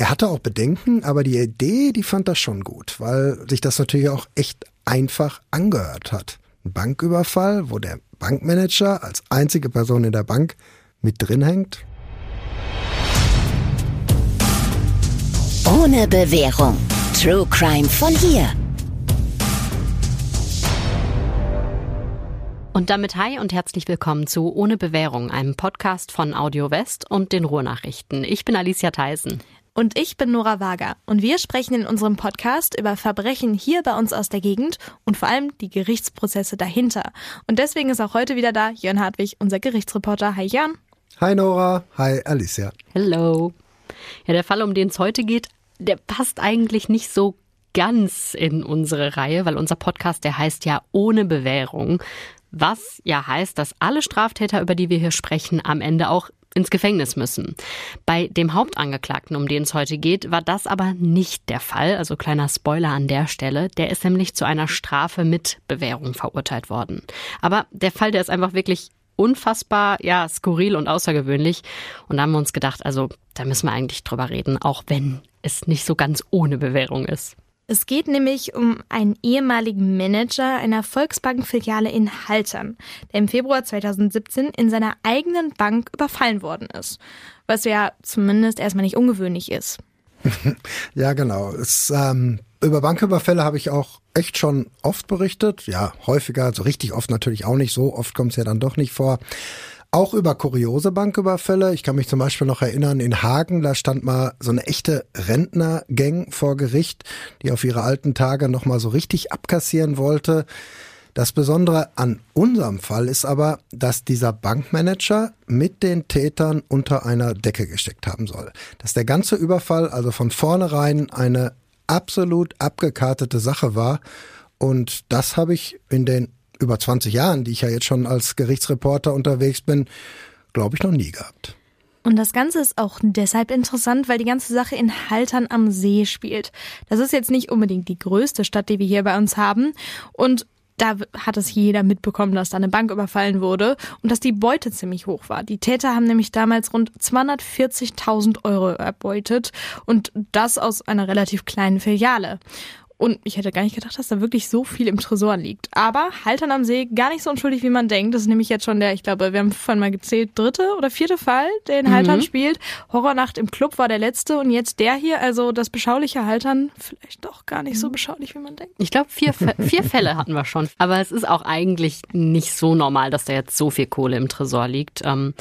er hatte auch Bedenken, aber die Idee, die fand er schon gut, weil sich das natürlich auch echt einfach angehört hat. Ein Banküberfall, wo der Bankmanager als einzige Person in der Bank mit drin hängt. Ohne Bewährung. True Crime von hier. Und damit hi und herzlich willkommen zu Ohne Bewährung, einem Podcast von Audio West und den Ruhrnachrichten. Ich bin Alicia Theisen. Und ich bin Nora Wager. Und wir sprechen in unserem Podcast über Verbrechen hier bei uns aus der Gegend und vor allem die Gerichtsprozesse dahinter. Und deswegen ist auch heute wieder da Jörn Hartwig, unser Gerichtsreporter. Hi Jörn. Hi Nora. Hi Alicia. Hello. Ja, der Fall, um den es heute geht, der passt eigentlich nicht so ganz in unsere Reihe, weil unser Podcast, der heißt ja ohne Bewährung. Was ja heißt, dass alle Straftäter, über die wir hier sprechen, am Ende auch ins Gefängnis müssen. Bei dem Hauptangeklagten, um den es heute geht, war das aber nicht der Fall. Also kleiner Spoiler an der Stelle. Der ist nämlich zu einer Strafe mit Bewährung verurteilt worden. Aber der Fall, der ist einfach wirklich unfassbar, ja, skurril und außergewöhnlich. Und da haben wir uns gedacht, also da müssen wir eigentlich drüber reden, auch wenn es nicht so ganz ohne Bewährung ist. Es geht nämlich um einen ehemaligen Manager einer Volksbank-Filiale in Haltern, der im Februar 2017 in seiner eigenen Bank überfallen worden ist. Was ja zumindest erstmal nicht ungewöhnlich ist. ja, genau. Es, ähm, über Banküberfälle habe ich auch echt schon oft berichtet. Ja, häufiger, so richtig oft natürlich auch nicht. So oft kommt es ja dann doch nicht vor. Auch über kuriose Banküberfälle. Ich kann mich zum Beispiel noch erinnern, in Hagen, da stand mal so eine echte Rentnergang vor Gericht, die auf ihre alten Tage nochmal so richtig abkassieren wollte. Das Besondere an unserem Fall ist aber, dass dieser Bankmanager mit den Tätern unter einer Decke gesteckt haben soll. Dass der ganze Überfall also von vornherein eine absolut abgekartete Sache war. Und das habe ich in den über 20 Jahren, die ich ja jetzt schon als Gerichtsreporter unterwegs bin, glaube ich noch nie gehabt. Und das Ganze ist auch deshalb interessant, weil die ganze Sache in Haltern am See spielt. Das ist jetzt nicht unbedingt die größte Stadt, die wir hier bei uns haben. Und da hat es jeder mitbekommen, dass da eine Bank überfallen wurde und dass die Beute ziemlich hoch war. Die Täter haben nämlich damals rund 240.000 Euro erbeutet und das aus einer relativ kleinen Filiale. Und ich hätte gar nicht gedacht, dass da wirklich so viel im Tresor liegt. Aber Haltern am See gar nicht so unschuldig, wie man denkt. Das ist nämlich jetzt schon der, ich glaube, wir haben vorhin mal gezählt, dritte oder vierte Fall, der in Haltern mhm. spielt. Horrornacht im Club war der letzte und jetzt der hier, also das beschauliche Haltern, vielleicht doch gar nicht so mhm. beschaulich, wie man denkt. Ich glaube, vier, vier Fälle hatten wir schon. Aber es ist auch eigentlich nicht so normal, dass da jetzt so viel Kohle im Tresor liegt. Ähm,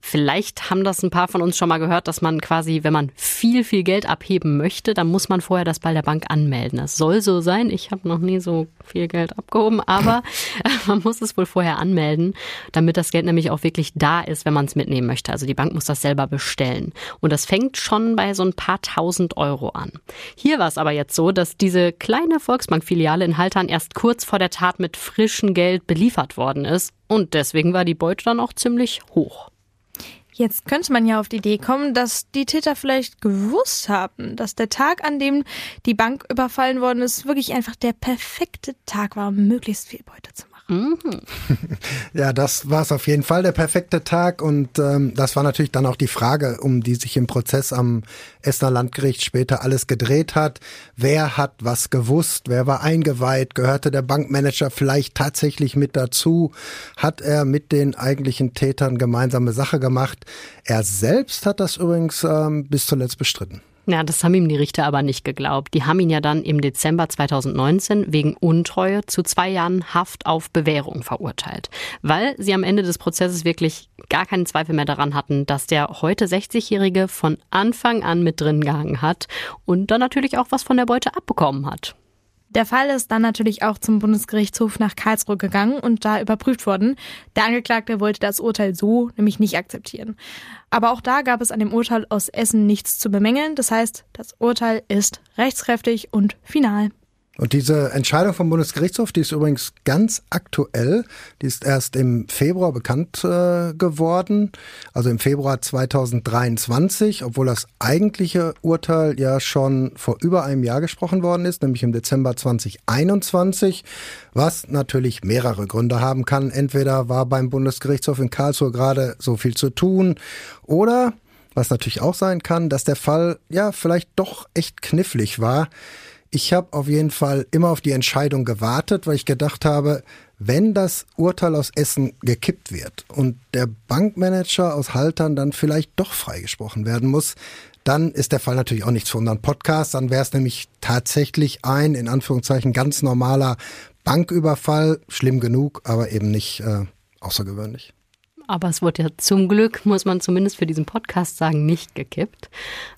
Vielleicht haben das ein paar von uns schon mal gehört, dass man quasi, wenn man viel, viel Geld abheben möchte, dann muss man vorher das bei der Bank anmelden. Das soll so sein. Ich habe noch nie so viel Geld abgehoben, aber man muss es wohl vorher anmelden, damit das Geld nämlich auch wirklich da ist, wenn man es mitnehmen möchte. Also die Bank muss das selber bestellen. Und das fängt schon bei so ein paar tausend Euro an. Hier war es aber jetzt so, dass diese kleine Volksbankfiliale in Haltern erst kurz vor der Tat mit frischem Geld beliefert worden ist. Und deswegen war die Beute dann auch ziemlich hoch. Jetzt könnte man ja auf die Idee kommen, dass die Täter vielleicht gewusst haben, dass der Tag, an dem die Bank überfallen worden ist, wirklich einfach der perfekte Tag war, um möglichst viel Beute zu machen. Mhm. Ja, das war es auf jeden Fall, der perfekte Tag. Und ähm, das war natürlich dann auch die Frage, um die sich im Prozess am Essener Landgericht später alles gedreht hat. Wer hat was gewusst? Wer war eingeweiht? Gehörte der Bankmanager vielleicht tatsächlich mit dazu? Hat er mit den eigentlichen Tätern gemeinsame Sache gemacht? Er selbst hat das übrigens ähm, bis zuletzt bestritten. Ja, das haben ihm die Richter aber nicht geglaubt. Die haben ihn ja dann im Dezember 2019 wegen Untreue zu zwei Jahren Haft auf Bewährung verurteilt, weil sie am Ende des Prozesses wirklich gar keinen Zweifel mehr daran hatten, dass der heute 60-Jährige von Anfang an mit drin gehangen hat und dann natürlich auch was von der Beute abbekommen hat. Der Fall ist dann natürlich auch zum Bundesgerichtshof nach Karlsruhe gegangen und da überprüft worden. Der Angeklagte wollte das Urteil so nämlich nicht akzeptieren. Aber auch da gab es an dem Urteil aus Essen nichts zu bemängeln. Das heißt, das Urteil ist rechtskräftig und final. Und diese Entscheidung vom Bundesgerichtshof, die ist übrigens ganz aktuell. Die ist erst im Februar bekannt äh, geworden, also im Februar 2023, obwohl das eigentliche Urteil ja schon vor über einem Jahr gesprochen worden ist, nämlich im Dezember 2021, was natürlich mehrere Gründe haben kann. Entweder war beim Bundesgerichtshof in Karlsruhe gerade so viel zu tun oder Was natürlich auch sein kann, dass der Fall ja vielleicht doch echt knifflig war. Ich habe auf jeden Fall immer auf die Entscheidung gewartet, weil ich gedacht habe, wenn das Urteil aus Essen gekippt wird und der Bankmanager aus Haltern dann vielleicht doch freigesprochen werden muss, dann ist der Fall natürlich auch nichts für unseren Podcast. Dann wäre es nämlich tatsächlich ein, in Anführungszeichen, ganz normaler Banküberfall. Schlimm genug, aber eben nicht äh, außergewöhnlich. Aber es wurde ja zum Glück, muss man zumindest für diesen Podcast sagen, nicht gekippt.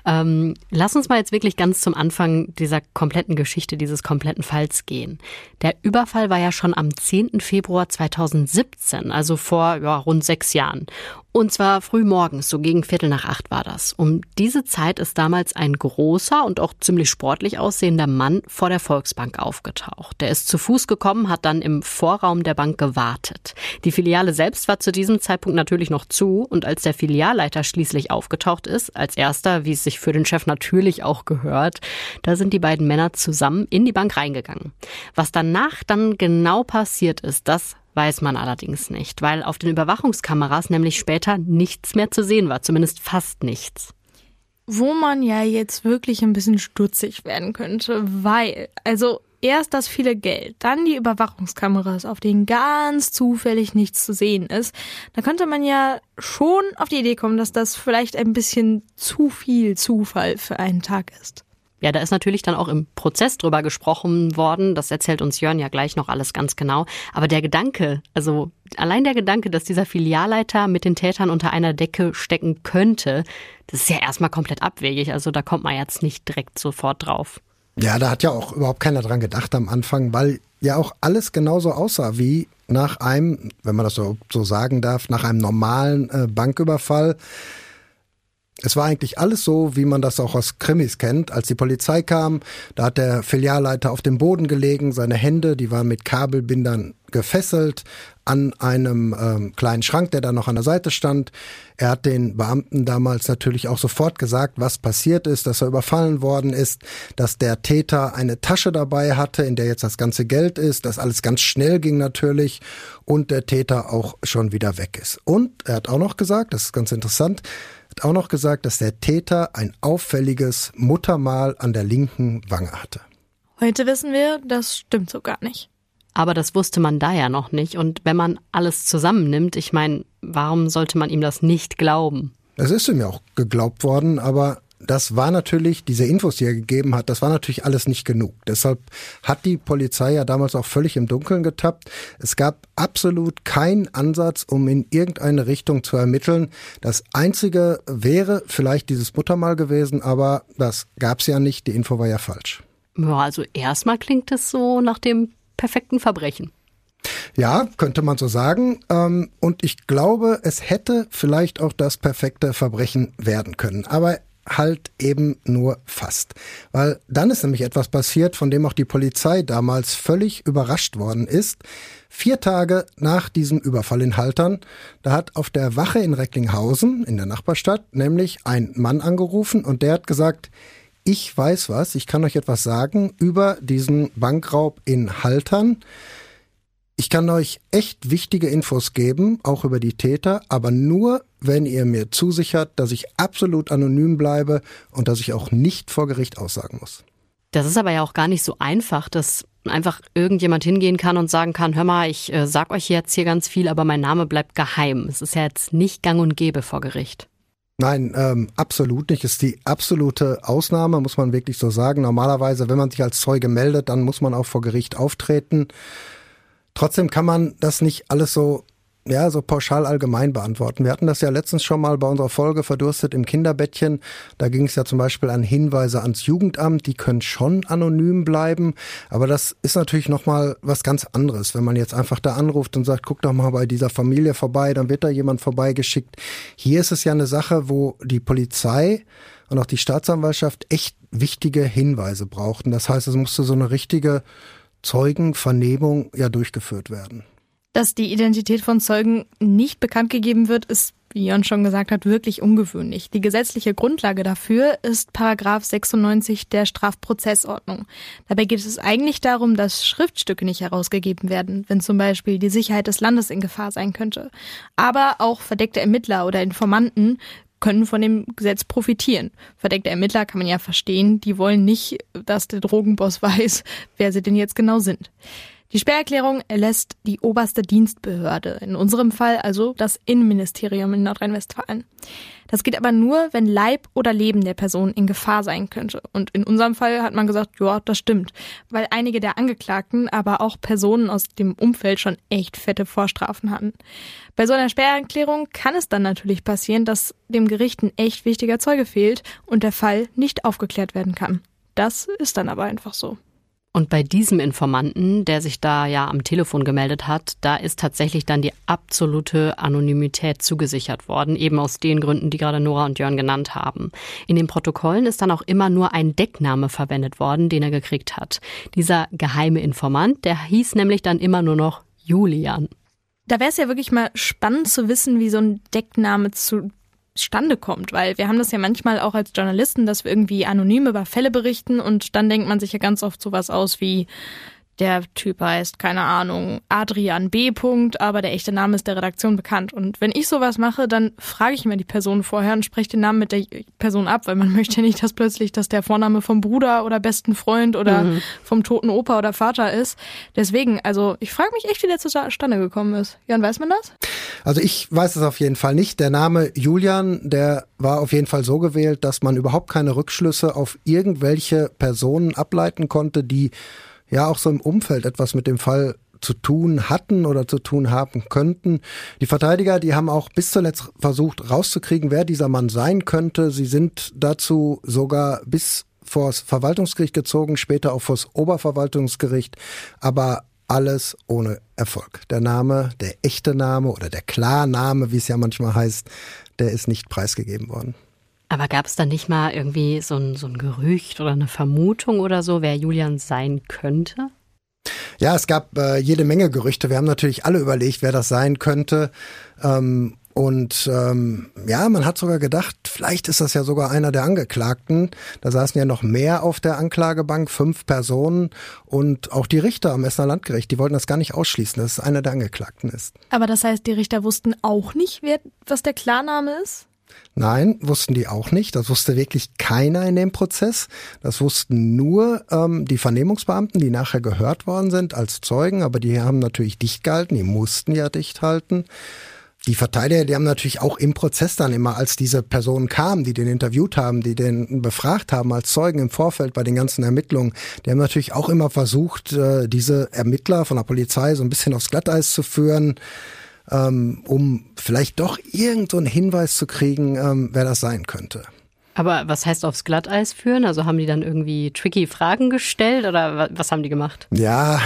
Ähm, lass uns mal jetzt wirklich ganz zum Anfang dieser kompletten Geschichte, dieses kompletten Falls gehen. Der Überfall war ja schon am 10. Februar 2017, also vor ja, rund sechs Jahren. Und zwar früh morgens, so gegen Viertel nach acht war das. Um diese Zeit ist damals ein großer und auch ziemlich sportlich aussehender Mann vor der Volksbank aufgetaucht. Der ist zu Fuß gekommen, hat dann im Vorraum der Bank gewartet. Die Filiale selbst war zu diesem Zeitpunkt natürlich noch zu und als der Filialleiter schließlich aufgetaucht ist, als erster, wie es sich für den Chef natürlich auch gehört, da sind die beiden Männer zusammen in die Bank reingegangen. Was danach dann genau passiert ist, das weiß man allerdings nicht, weil auf den Überwachungskameras nämlich später nichts mehr zu sehen war, zumindest fast nichts. Wo man ja jetzt wirklich ein bisschen stutzig werden könnte, weil, also erst das viele Geld, dann die Überwachungskameras, auf denen ganz zufällig nichts zu sehen ist, da könnte man ja schon auf die Idee kommen, dass das vielleicht ein bisschen zu viel Zufall für einen Tag ist. Ja, da ist natürlich dann auch im Prozess drüber gesprochen worden. Das erzählt uns Jörn ja gleich noch alles ganz genau. Aber der Gedanke, also allein der Gedanke, dass dieser Filialleiter mit den Tätern unter einer Decke stecken könnte, das ist ja erstmal komplett abwegig. Also da kommt man jetzt nicht direkt sofort drauf. Ja, da hat ja auch überhaupt keiner dran gedacht am Anfang, weil ja auch alles genauso aussah wie nach einem, wenn man das so, sagen darf, nach einem normalen äh, Banküberfall. Es war eigentlich alles so, wie man das auch aus Krimis kennt. Als die Polizei kam, da hat der Filialleiter auf dem Boden gelegen, seine Hände, die waren mit Kabelbindern gefesselt an einem ähm, kleinen Schrank, der da noch an der Seite stand. Er hat den Beamten damals natürlich auch sofort gesagt, was passiert ist, dass er überfallen worden ist, dass der Täter eine Tasche dabei hatte, in der jetzt das ganze Geld ist, dass alles ganz schnell ging natürlich und der Täter auch schon wieder weg ist. Und er hat auch noch gesagt, das ist ganz interessant, hat auch noch gesagt, dass der Täter ein auffälliges Muttermal an der linken Wange hatte. Heute wissen wir, das stimmt so gar nicht. Aber das wusste man da ja noch nicht. Und wenn man alles zusammennimmt, ich meine, warum sollte man ihm das nicht glauben? Es ist ihm ja auch geglaubt worden, aber das war natürlich, diese Infos, die er gegeben hat, das war natürlich alles nicht genug. Deshalb hat die Polizei ja damals auch völlig im Dunkeln getappt. Es gab absolut keinen Ansatz, um in irgendeine Richtung zu ermitteln. Das Einzige wäre vielleicht dieses Muttermal gewesen, aber das gab's ja nicht. Die Info war ja falsch. Ja, also erstmal klingt es so nach dem perfekten Verbrechen. Ja, könnte man so sagen. Ähm, und ich glaube, es hätte vielleicht auch das perfekte Verbrechen werden können. Aber halt eben nur fast. Weil dann ist nämlich etwas passiert, von dem auch die Polizei damals völlig überrascht worden ist. Vier Tage nach diesem Überfall in Haltern, da hat auf der Wache in Recklinghausen, in der Nachbarstadt, nämlich ein Mann angerufen und der hat gesagt, ich weiß was, ich kann euch etwas sagen über diesen Bankraub in Haltern. Ich kann euch echt wichtige Infos geben, auch über die Täter, aber nur, wenn ihr mir zusichert, dass ich absolut anonym bleibe und dass ich auch nicht vor Gericht aussagen muss. Das ist aber ja auch gar nicht so einfach, dass einfach irgendjemand hingehen kann und sagen kann, hör mal, ich äh, sag euch jetzt hier ganz viel, aber mein Name bleibt geheim. Es ist ja jetzt nicht gang und gäbe vor Gericht. Nein, ähm, absolut nicht. Ist die absolute Ausnahme, muss man wirklich so sagen. Normalerweise, wenn man sich als Zeuge meldet, dann muss man auch vor Gericht auftreten. Trotzdem kann man das nicht alles so ja, so pauschal allgemein beantworten. Wir hatten das ja letztens schon mal bei unserer Folge Verdurstet im Kinderbettchen. Da ging es ja zum Beispiel an Hinweise ans Jugendamt, die können schon anonym bleiben. Aber das ist natürlich nochmal was ganz anderes. Wenn man jetzt einfach da anruft und sagt, guck doch mal bei dieser Familie vorbei, dann wird da jemand vorbeigeschickt. Hier ist es ja eine Sache, wo die Polizei und auch die Staatsanwaltschaft echt wichtige Hinweise brauchten. Das heißt, es musste so eine richtige Zeugenvernehmung ja durchgeführt werden. Dass die Identität von Zeugen nicht bekannt gegeben wird, ist, wie Jon schon gesagt hat, wirklich ungewöhnlich. Die gesetzliche Grundlage dafür ist Paragraph 96 der Strafprozessordnung. Dabei geht es eigentlich darum, dass Schriftstücke nicht herausgegeben werden, wenn zum Beispiel die Sicherheit des Landes in Gefahr sein könnte. Aber auch verdeckte Ermittler oder Informanten können von dem Gesetz profitieren. Verdeckte Ermittler kann man ja verstehen, die wollen nicht, dass der Drogenboss weiß, wer sie denn jetzt genau sind. Die Sperrerklärung erlässt die oberste Dienstbehörde, in unserem Fall also das Innenministerium in Nordrhein-Westfalen. Das geht aber nur, wenn Leib oder Leben der Person in Gefahr sein könnte. Und in unserem Fall hat man gesagt, ja, das stimmt, weil einige der Angeklagten, aber auch Personen aus dem Umfeld schon echt fette Vorstrafen hatten. Bei so einer Sperrerklärung kann es dann natürlich passieren, dass dem Gericht ein echt wichtiger Zeuge fehlt und der Fall nicht aufgeklärt werden kann. Das ist dann aber einfach so. Und bei diesem Informanten, der sich da ja am Telefon gemeldet hat, da ist tatsächlich dann die absolute Anonymität zugesichert worden, eben aus den Gründen, die gerade Nora und Jörn genannt haben. In den Protokollen ist dann auch immer nur ein Deckname verwendet worden, den er gekriegt hat. Dieser geheime Informant, der hieß nämlich dann immer nur noch Julian. Da wäre es ja wirklich mal spannend zu wissen, wie so ein Deckname zu Stande kommt, weil wir haben das ja manchmal auch als Journalisten, dass wir irgendwie anonym über Fälle berichten und dann denkt man sich ja ganz oft sowas aus wie der Typ heißt, keine Ahnung, Adrian B. Punkt, aber der echte Name ist der Redaktion bekannt. Und wenn ich sowas mache, dann frage ich mir die Person vorher und spreche den Namen mit der Person ab, weil man möchte ja nicht, dass plötzlich das der Vorname vom Bruder oder besten Freund oder mhm. vom toten Opa oder Vater ist. Deswegen, also ich frage mich echt, wie der zustande gekommen ist. Jan, weiß man das? Also ich weiß es auf jeden Fall nicht. Der Name Julian, der war auf jeden Fall so gewählt, dass man überhaupt keine Rückschlüsse auf irgendwelche Personen ableiten konnte, die ja auch so im Umfeld etwas mit dem Fall zu tun hatten oder zu tun haben könnten. Die Verteidiger, die haben auch bis zuletzt versucht rauszukriegen, wer dieser Mann sein könnte. Sie sind dazu sogar bis vors Verwaltungsgericht gezogen, später auch vors Oberverwaltungsgericht, aber alles ohne Erfolg. Der Name, der echte Name oder der Klarname, wie es ja manchmal heißt, der ist nicht preisgegeben worden. Aber gab es da nicht mal irgendwie so ein, so ein Gerücht oder eine Vermutung oder so, wer Julian sein könnte? Ja, es gab äh, jede Menge Gerüchte. Wir haben natürlich alle überlegt, wer das sein könnte. Ähm, und ähm, ja, man hat sogar gedacht, vielleicht ist das ja sogar einer der Angeklagten. Da saßen ja noch mehr auf der Anklagebank, fünf Personen und auch die Richter am Essener Landgericht, die wollten das gar nicht ausschließen, dass es einer der Angeklagten ist. Aber das heißt, die Richter wussten auch nicht, wer, was der Klarname ist? Nein, wussten die auch nicht. Das wusste wirklich keiner in dem Prozess. Das wussten nur ähm, die Vernehmungsbeamten, die nachher gehört worden sind als Zeugen, aber die haben natürlich dicht gehalten, die mussten ja dicht halten. Die Verteidiger, die haben natürlich auch im Prozess dann immer, als diese Personen kamen, die den interviewt haben, die den befragt haben als Zeugen im Vorfeld bei den ganzen Ermittlungen, die haben natürlich auch immer versucht, äh, diese Ermittler von der Polizei so ein bisschen aufs Glatteis zu führen ähm, um vielleicht doch irgendeinen Hinweis zu kriegen, ähm, wer das sein könnte. Aber was heißt aufs Glatteis führen? Also haben die dann irgendwie tricky Fragen gestellt oder was haben die gemacht? Ja,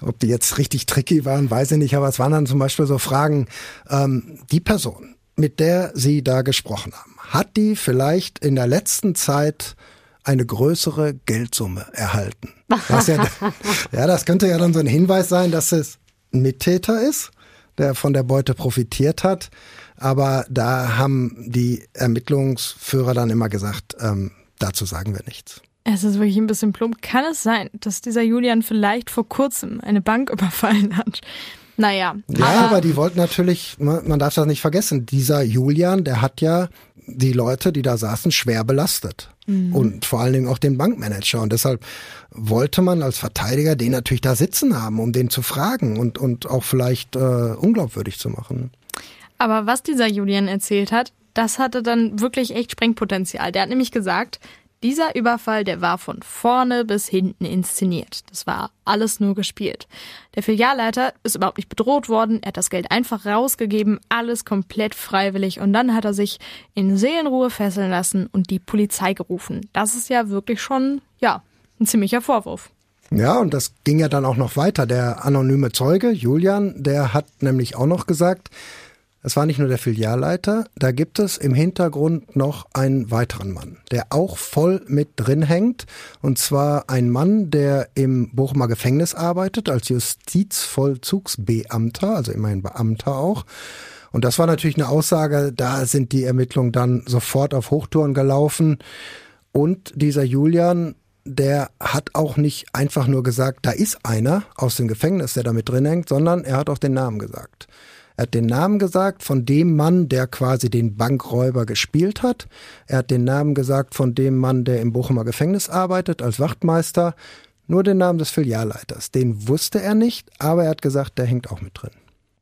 ob die jetzt richtig tricky waren, weiß ich nicht, aber es waren dann zum Beispiel so Fragen, ähm, die Person, mit der Sie da gesprochen haben, hat die vielleicht in der letzten Zeit eine größere Geldsumme erhalten? Das ja, ja, das könnte ja dann so ein Hinweis sein, dass es ein Mittäter ist der von der Beute profitiert hat. Aber da haben die Ermittlungsführer dann immer gesagt, ähm, dazu sagen wir nichts. Es ist wirklich ein bisschen plump. Kann es sein, dass dieser Julian vielleicht vor kurzem eine Bank überfallen hat? Naja. Ja, aber, aber die wollten natürlich, man darf das nicht vergessen, dieser Julian, der hat ja die Leute, die da saßen, schwer belastet. Mhm. Und vor allen Dingen auch den Bankmanager. Und deshalb wollte man als Verteidiger den natürlich da sitzen haben, um den zu fragen und, und auch vielleicht äh, unglaubwürdig zu machen. Aber was dieser Julian erzählt hat, das hatte dann wirklich echt Sprengpotenzial. Der hat nämlich gesagt, dieser Überfall, der war von vorne bis hinten inszeniert. Das war alles nur gespielt. Der Filialleiter ist überhaupt nicht bedroht worden, er hat das Geld einfach rausgegeben, alles komplett freiwillig und dann hat er sich in Seelenruhe fesseln lassen und die Polizei gerufen. Das ist ja wirklich schon, ja, ein ziemlicher Vorwurf. Ja, und das ging ja dann auch noch weiter. Der anonyme Zeuge, Julian, der hat nämlich auch noch gesagt, es war nicht nur der Filialleiter, da gibt es im Hintergrund noch einen weiteren Mann, der auch voll mit drin hängt. Und zwar ein Mann, der im Bochumer Gefängnis arbeitet, als Justizvollzugsbeamter, also immerhin Beamter auch. Und das war natürlich eine Aussage, da sind die Ermittlungen dann sofort auf Hochtouren gelaufen. Und dieser Julian, der hat auch nicht einfach nur gesagt, da ist einer aus dem Gefängnis, der da mit drin hängt, sondern er hat auch den Namen gesagt. Er hat den Namen gesagt von dem Mann, der quasi den Bankräuber gespielt hat. Er hat den Namen gesagt von dem Mann, der im Bochumer Gefängnis arbeitet als Wachtmeister. Nur den Namen des Filialleiters. Den wusste er nicht, aber er hat gesagt, der hängt auch mit drin.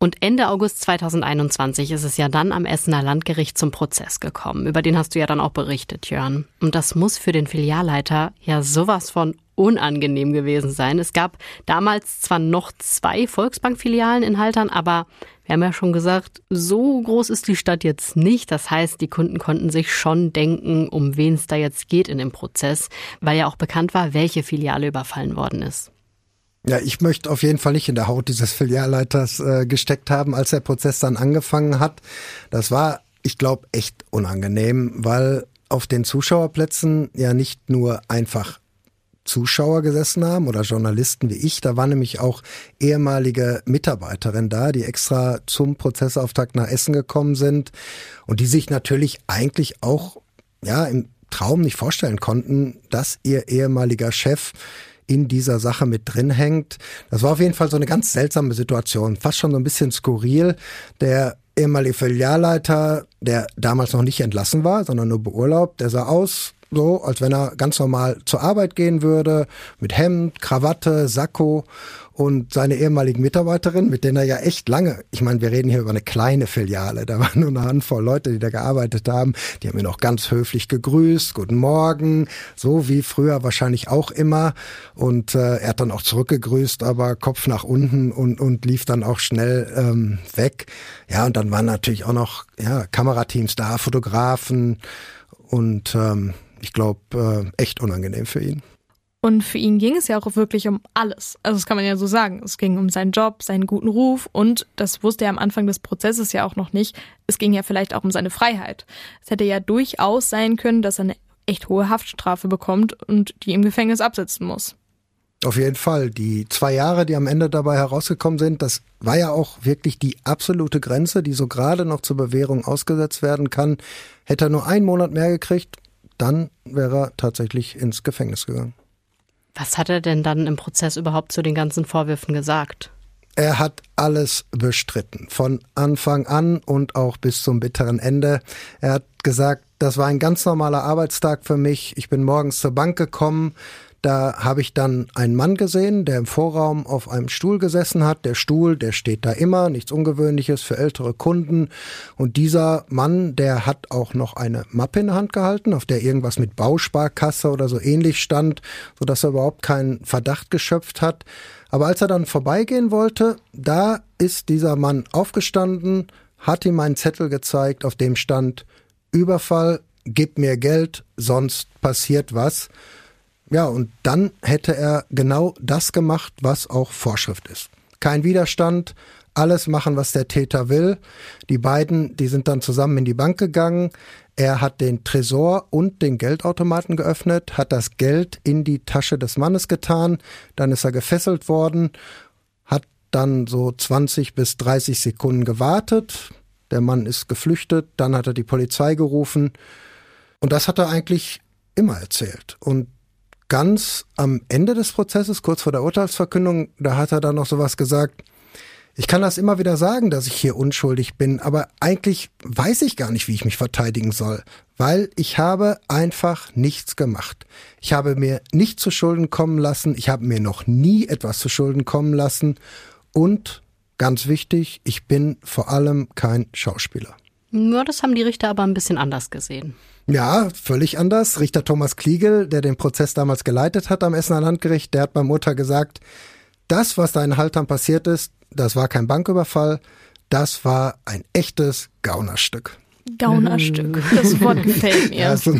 Und Ende August 2021 ist es ja dann am Essener Landgericht zum Prozess gekommen. Über den hast du ja dann auch berichtet, Jörn. Und das muss für den Filialleiter ja sowas von unangenehm gewesen sein. Es gab damals zwar noch zwei Volksbankfilialen in Haltern, aber wir haben ja schon gesagt, so groß ist die Stadt jetzt nicht. Das heißt, die Kunden konnten sich schon denken, um wen es da jetzt geht in dem Prozess, weil ja auch bekannt war, welche Filiale überfallen worden ist. Ja, ich möchte auf jeden Fall nicht in der Haut dieses Filialleiters äh, gesteckt haben, als der Prozess dann angefangen hat. Das war, ich glaube, echt unangenehm, weil auf den Zuschauerplätzen ja nicht nur einfach Zuschauer gesessen haben oder Journalisten wie ich. Da war nämlich auch ehemalige Mitarbeiterin da, die extra zum Prozessauftakt nach Essen gekommen sind und die sich natürlich eigentlich auch ja im Traum nicht vorstellen konnten, dass ihr ehemaliger Chef in dieser Sache mit drin hängt. Das war auf jeden Fall so eine ganz seltsame Situation, fast schon so ein bisschen skurril. Der ehemalige Filialleiter, der damals noch nicht entlassen war, sondern nur beurlaubt, der sah aus so, als wenn er ganz normal zur Arbeit gehen würde, mit Hemd, Krawatte, Sakko und seine ehemaligen Mitarbeiterin, mit denen er ja echt lange, ich meine, wir reden hier über eine kleine Filiale, da waren nur eine Handvoll Leute, die da gearbeitet haben, die haben ihn auch ganz höflich gegrüßt, guten Morgen, so wie früher wahrscheinlich auch immer und äh, er hat dann auch zurückgegrüßt, aber Kopf nach unten und, und lief dann auch schnell ähm, weg. Ja, und dann waren natürlich auch noch ja, Kamerateams da, Fotografen und ähm, ich glaube, äh, echt unangenehm für ihn. Und für ihn ging es ja auch wirklich um alles. Also das kann man ja so sagen. Es ging um seinen Job, seinen guten Ruf und das wusste er am Anfang des Prozesses ja auch noch nicht. Es ging ja vielleicht auch um seine Freiheit. Es hätte ja durchaus sein können, dass er eine echt hohe Haftstrafe bekommt und die im Gefängnis absitzen muss. Auf jeden Fall. Die zwei Jahre, die am Ende dabei herausgekommen sind, das war ja auch wirklich die absolute Grenze, die so gerade noch zur Bewährung ausgesetzt werden kann. Hätte er nur einen Monat mehr gekriegt, dann wäre er tatsächlich ins Gefängnis gegangen. Was hat er denn dann im Prozess überhaupt zu den ganzen Vorwürfen gesagt? Er hat alles bestritten, von Anfang an und auch bis zum bitteren Ende. Er hat gesagt, das war ein ganz normaler Arbeitstag für mich. Ich bin morgens zur Bank gekommen, da habe ich dann einen Mann gesehen, der im Vorraum auf einem Stuhl gesessen hat. Der Stuhl, der steht da immer, nichts Ungewöhnliches für ältere Kunden. Und dieser Mann, der hat auch noch eine Mappe in der Hand gehalten, auf der irgendwas mit Bausparkasse oder so ähnlich stand, sodass er überhaupt keinen Verdacht geschöpft hat. Aber als er dann vorbeigehen wollte, da ist dieser Mann aufgestanden, hat ihm einen Zettel gezeigt, auf dem stand Überfall, gib mir Geld, sonst passiert was. Ja, und dann hätte er genau das gemacht, was auch Vorschrift ist. Kein Widerstand, alles machen, was der Täter will. Die beiden, die sind dann zusammen in die Bank gegangen. Er hat den Tresor und den Geldautomaten geöffnet, hat das Geld in die Tasche des Mannes getan, dann ist er gefesselt worden, hat dann so 20 bis 30 Sekunden gewartet. Der Mann ist geflüchtet, dann hat er die Polizei gerufen und das hat er eigentlich immer erzählt. Und ganz am Ende des Prozesses, kurz vor der Urteilsverkündung, da hat er dann noch sowas gesagt, ich kann das immer wieder sagen, dass ich hier unschuldig bin, aber eigentlich weiß ich gar nicht, wie ich mich verteidigen soll, weil ich habe einfach nichts gemacht. Ich habe mir nicht zu Schulden kommen lassen, ich habe mir noch nie etwas zu Schulden kommen lassen und ganz wichtig, ich bin vor allem kein Schauspieler. Ja, das haben die Richter aber ein bisschen anders gesehen. Ja, völlig anders. Richter Thomas Kliegel, der den Prozess damals geleitet hat am Essener Landgericht, der hat beim Urteil gesagt, das, was da in Haltern passiert ist, das war kein Banküberfall, das war ein echtes Gaunerstück. Gaunerstück, das Wort gefällt mir. Ja, so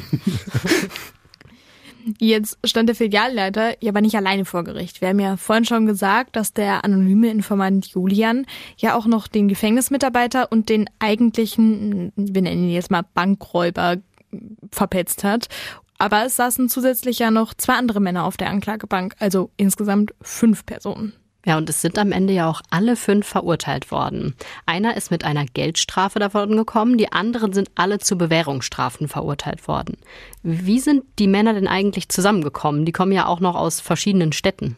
Jetzt stand der Filialleiter ja aber nicht alleine vor Gericht. Wir haben ja vorhin schon gesagt, dass der anonyme Informant Julian ja auch noch den Gefängnismitarbeiter und den eigentlichen, wir nennen ihn jetzt mal Bankräuber, verpetzt hat. Aber es saßen zusätzlich ja noch zwei andere Männer auf der Anklagebank, also insgesamt fünf Personen. Ja, und es sind am Ende ja auch alle fünf verurteilt worden. Einer ist mit einer Geldstrafe davon gekommen, die anderen sind alle zu Bewährungsstrafen verurteilt worden. Wie sind die Männer denn eigentlich zusammengekommen? Die kommen ja auch noch aus verschiedenen Städten.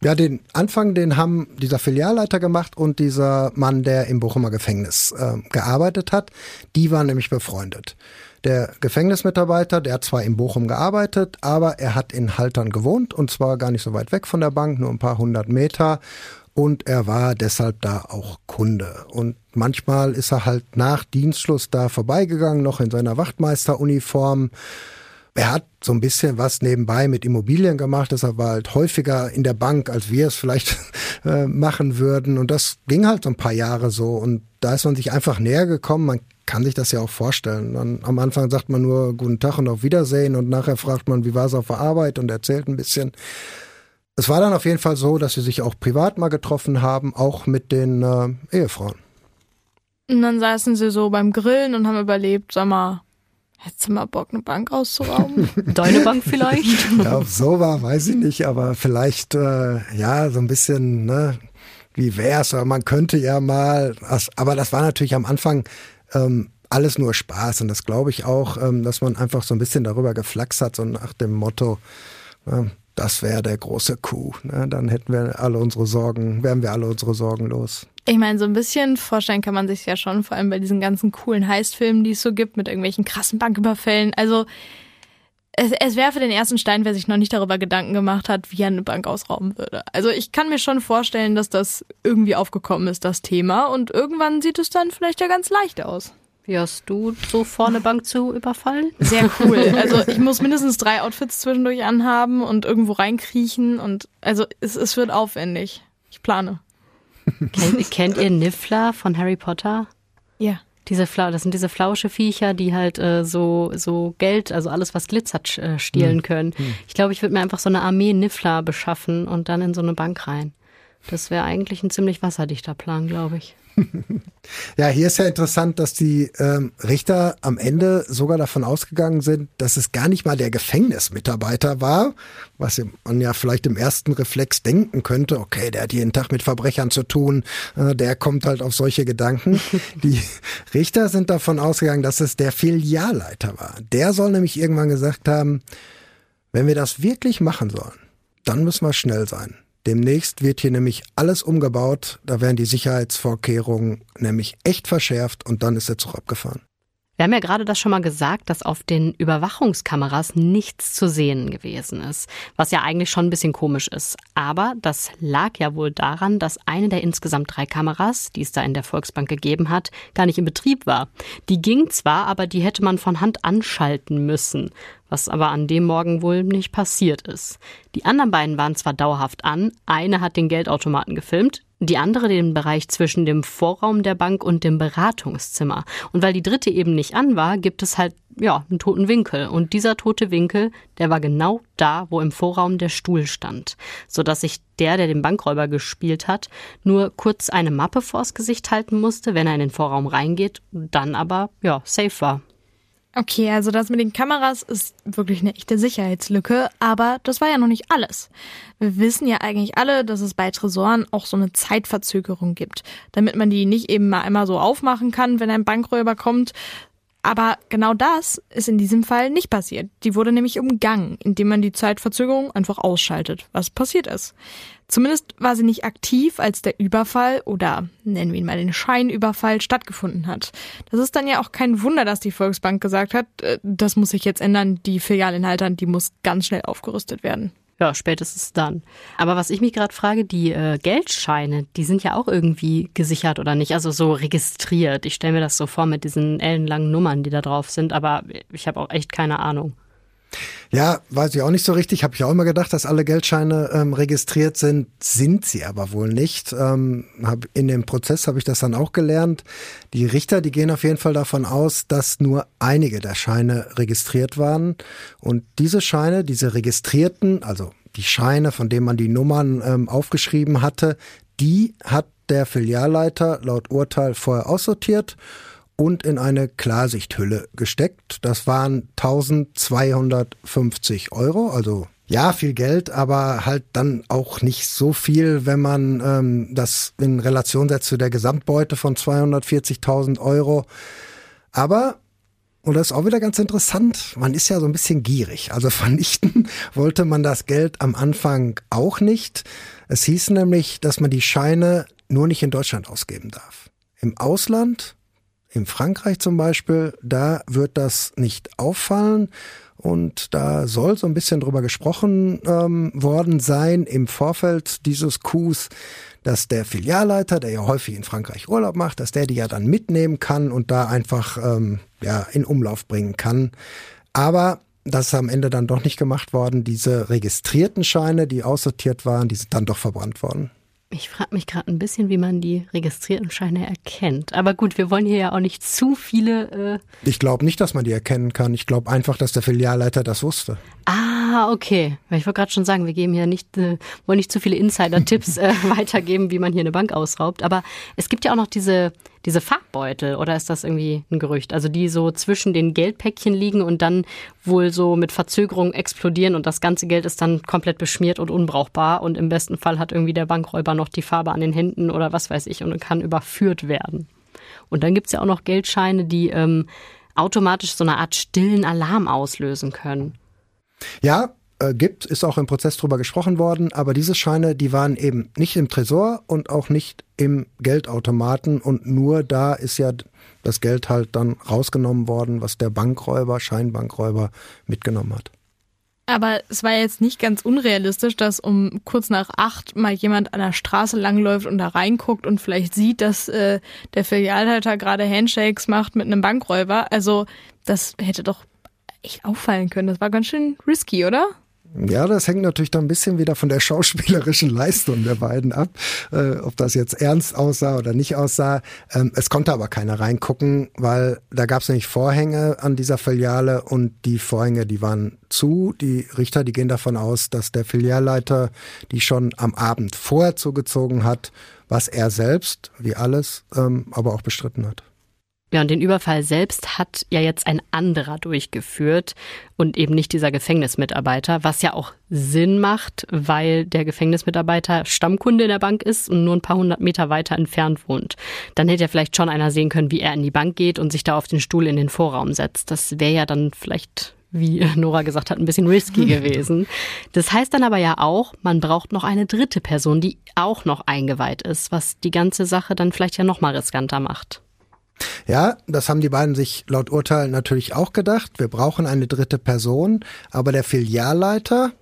Ja, den Anfang, den haben dieser Filialleiter gemacht und dieser Mann, der im Bochumer Gefängnis äh, gearbeitet hat. Die waren nämlich befreundet. Der Gefängnismitarbeiter, der hat zwar in Bochum gearbeitet, aber er hat in Haltern gewohnt und zwar gar nicht so weit weg von der Bank, nur ein paar hundert Meter. Und er war deshalb da auch Kunde. Und manchmal ist er halt nach Dienstschluss da vorbeigegangen, noch in seiner Wachtmeisteruniform er hat so ein bisschen was nebenbei mit Immobilien gemacht, deshalb war halt häufiger in der Bank, als wir es vielleicht äh, machen würden. Und das ging halt so ein paar Jahre so. Und da ist man sich einfach näher gekommen. Man kann sich das ja auch vorstellen. Dann, am Anfang sagt man nur Guten Tag und auf Wiedersehen und nachher fragt man, wie war es auf der Arbeit und erzählt ein bisschen. Es war dann auf jeden Fall so, dass sie sich auch privat mal getroffen haben, auch mit den äh, Ehefrauen. Und dann saßen sie so beim Grillen und haben überlebt, mal, Hättest du mal Bock, eine Bank auszurauben? Deine Bank vielleicht? ja, ob so war, weiß ich nicht, aber vielleicht, äh, ja, so ein bisschen, ne, wie wär's, aber man könnte ja mal, aber das war natürlich am Anfang ähm, alles nur Spaß und das glaube ich auch, ähm, dass man einfach so ein bisschen darüber geflaxt hat, so nach dem Motto, äh, das wäre der große Coup. Ne? Dann hätten wir alle unsere Sorgen, wären wir alle unsere Sorgen los. Ich meine, so ein bisschen vorstellen kann man sich ja schon, vor allem bei diesen ganzen coolen Heistfilmen, die es so gibt, mit irgendwelchen krassen Banküberfällen. Also es, es wäre für den ersten Stein, wer sich noch nicht darüber Gedanken gemacht hat, wie er eine Bank ausrauben würde. Also ich kann mir schon vorstellen, dass das irgendwie aufgekommen ist, das Thema. Und irgendwann sieht es dann vielleicht ja ganz leicht aus. Wie hast du so vorne Bank zu überfallen? Sehr cool. Also ich muss mindestens drei Outfits zwischendurch anhaben und irgendwo reinkriechen und also es, es wird aufwendig. Ich plane. Kennt, kennt ihr Niffler von Harry Potter? Ja. Diese Flau, das sind diese flausche Viecher, die halt äh, so, so Geld, also alles, was glitzert, äh, stehlen hm. können. Hm. Ich glaube, ich würde mir einfach so eine Armee Niffler beschaffen und dann in so eine Bank rein. Das wäre eigentlich ein ziemlich wasserdichter Plan, glaube ich. Ja, hier ist ja interessant, dass die ähm, Richter am Ende sogar davon ausgegangen sind, dass es gar nicht mal der Gefängnismitarbeiter war, was man ja vielleicht im ersten Reflex denken könnte, okay, der hat jeden Tag mit Verbrechern zu tun, äh, der kommt halt auf solche Gedanken. die Richter sind davon ausgegangen, dass es der Filialleiter war. Der soll nämlich irgendwann gesagt haben, wenn wir das wirklich machen sollen, dann müssen wir schnell sein. Demnächst wird hier nämlich alles umgebaut, da werden die Sicherheitsvorkehrungen nämlich echt verschärft und dann ist der Zug abgefahren. Wir haben ja gerade das schon mal gesagt, dass auf den Überwachungskameras nichts zu sehen gewesen ist, was ja eigentlich schon ein bisschen komisch ist. Aber das lag ja wohl daran, dass eine der insgesamt drei Kameras, die es da in der Volksbank gegeben hat, gar nicht in Betrieb war. Die ging zwar, aber die hätte man von Hand anschalten müssen was aber an dem Morgen wohl nicht passiert ist. Die anderen beiden waren zwar dauerhaft an, eine hat den Geldautomaten gefilmt, die andere den Bereich zwischen dem Vorraum der Bank und dem Beratungszimmer. Und weil die dritte eben nicht an war, gibt es halt, ja, einen toten Winkel. Und dieser tote Winkel, der war genau da, wo im Vorraum der Stuhl stand. Sodass sich der, der den Bankräuber gespielt hat, nur kurz eine Mappe vors Gesicht halten musste, wenn er in den Vorraum reingeht, dann aber, ja, safe war. Okay, also das mit den Kameras ist wirklich eine echte Sicherheitslücke, aber das war ja noch nicht alles. Wir wissen ja eigentlich alle, dass es bei Tresoren auch so eine Zeitverzögerung gibt, damit man die nicht eben mal einmal so aufmachen kann, wenn ein Bankräuber kommt. Aber genau das ist in diesem Fall nicht passiert. Die wurde nämlich umgangen, indem man die Zeitverzögerung einfach ausschaltet, was passiert ist. Zumindest war sie nicht aktiv, als der Überfall oder nennen wir ihn mal den Scheinüberfall stattgefunden hat. Das ist dann ja auch kein Wunder, dass die Volksbank gesagt hat, äh, das muss sich jetzt ändern, die Filialinhaltern, die muss ganz schnell aufgerüstet werden. Ja, spätestens dann. Aber was ich mich gerade frage, die äh, Geldscheine, die sind ja auch irgendwie gesichert oder nicht? Also so registriert. Ich stelle mir das so vor mit diesen ellenlangen Nummern, die da drauf sind, aber ich habe auch echt keine Ahnung. Ja, weiß ich auch nicht so richtig. Habe ich auch immer gedacht, dass alle Geldscheine ähm, registriert sind. Sind sie aber wohl nicht. Ähm, hab, in dem Prozess habe ich das dann auch gelernt. Die Richter, die gehen auf jeden Fall davon aus, dass nur einige der Scheine registriert waren. Und diese Scheine, diese registrierten, also die Scheine, von denen man die Nummern ähm, aufgeschrieben hatte, die hat der Filialleiter laut Urteil vorher aussortiert und in eine Klarsichthülle gesteckt. Das waren 1250 Euro, also ja, viel Geld, aber halt dann auch nicht so viel, wenn man ähm, das in Relation setzt zu der Gesamtbeute von 240.000 Euro. Aber Und das ist auch wieder ganz interessant. Man ist ja so ein bisschen gierig. Also vernichten wollte man das Geld am Anfang auch nicht. Es hieß nämlich, dass man die Scheine nur nicht in Deutschland ausgeben darf. Im Ausland, in Frankreich zum Beispiel, da wird das nicht auffallen. Und da soll so ein bisschen drüber gesprochen ähm, worden sein im Vorfeld dieses Coups, dass der Filialleiter, der ja häufig in Frankreich Urlaub macht, dass der die ja dann mitnehmen kann und da einfach ähm, ja, in Umlauf bringen kann. Aber das ist am Ende dann doch nicht gemacht worden. Diese registrierten Scheine, die aussortiert waren, die sind dann doch verbrannt worden. Ich frage mich gerade ein bisschen, wie man die registrierten Scheine erkennt. Aber gut, wir wollen hier ja auch nicht zu viele. Äh ich glaube nicht, dass man die erkennen kann. Ich glaube einfach, dass der Filialleiter das wusste. Ah, okay. Ich wollte gerade schon sagen, wir geben hier nicht, äh, wollen nicht zu viele Insider-Tipps äh, weitergeben, wie man hier eine Bank ausraubt. Aber es gibt ja auch noch diese, diese Farbbeutel, oder ist das irgendwie ein Gerücht? Also die so zwischen den Geldpäckchen liegen und dann wohl so mit Verzögerung explodieren und das ganze Geld ist dann komplett beschmiert und unbrauchbar und im besten Fall hat irgendwie der Bankräuber noch die Farbe an den Händen oder was weiß ich und kann überführt werden. Und dann gibt's ja auch noch Geldscheine, die ähm, automatisch so eine Art stillen Alarm auslösen können. Ja, äh, gibt, ist auch im Prozess drüber gesprochen worden, aber diese Scheine, die waren eben nicht im Tresor und auch nicht im Geldautomaten und nur da ist ja das Geld halt dann rausgenommen worden, was der Bankräuber, Scheinbankräuber mitgenommen hat. Aber es war jetzt nicht ganz unrealistisch, dass um kurz nach acht mal jemand an der Straße langläuft und da reinguckt und vielleicht sieht, dass äh, der Filialleiter gerade Handshakes macht mit einem Bankräuber. Also das hätte doch echt auffallen können. Das war ganz schön risky, oder? Ja, das hängt natürlich dann ein bisschen wieder von der schauspielerischen Leistung der beiden ab, äh, ob das jetzt ernst aussah oder nicht aussah. Ähm, es konnte aber keiner reingucken, weil da gab es nämlich Vorhänge an dieser Filiale und die Vorhänge, die waren zu. Die Richter, die gehen davon aus, dass der Filialleiter die schon am Abend vorher zugezogen hat, was er selbst, wie alles, ähm, aber auch bestritten hat. Ja, und den Überfall selbst hat ja jetzt ein anderer durchgeführt und eben nicht dieser Gefängnismitarbeiter, was ja auch Sinn macht, weil der Gefängnismitarbeiter Stammkunde in der Bank ist und nur ein paar hundert Meter weiter entfernt wohnt. Dann hätte ja vielleicht schon einer sehen können, wie er in die Bank geht und sich da auf den Stuhl in den Vorraum setzt. Das wäre ja dann vielleicht wie Nora gesagt hat, ein bisschen risky gewesen. Das heißt dann aber ja auch, man braucht noch eine dritte Person, die auch noch eingeweiht ist, was die ganze Sache dann vielleicht ja noch mal riskanter macht. Ja, das haben die beiden sich laut Urteil natürlich auch gedacht. Wir brauchen eine dritte Person, aber der Filialleiter,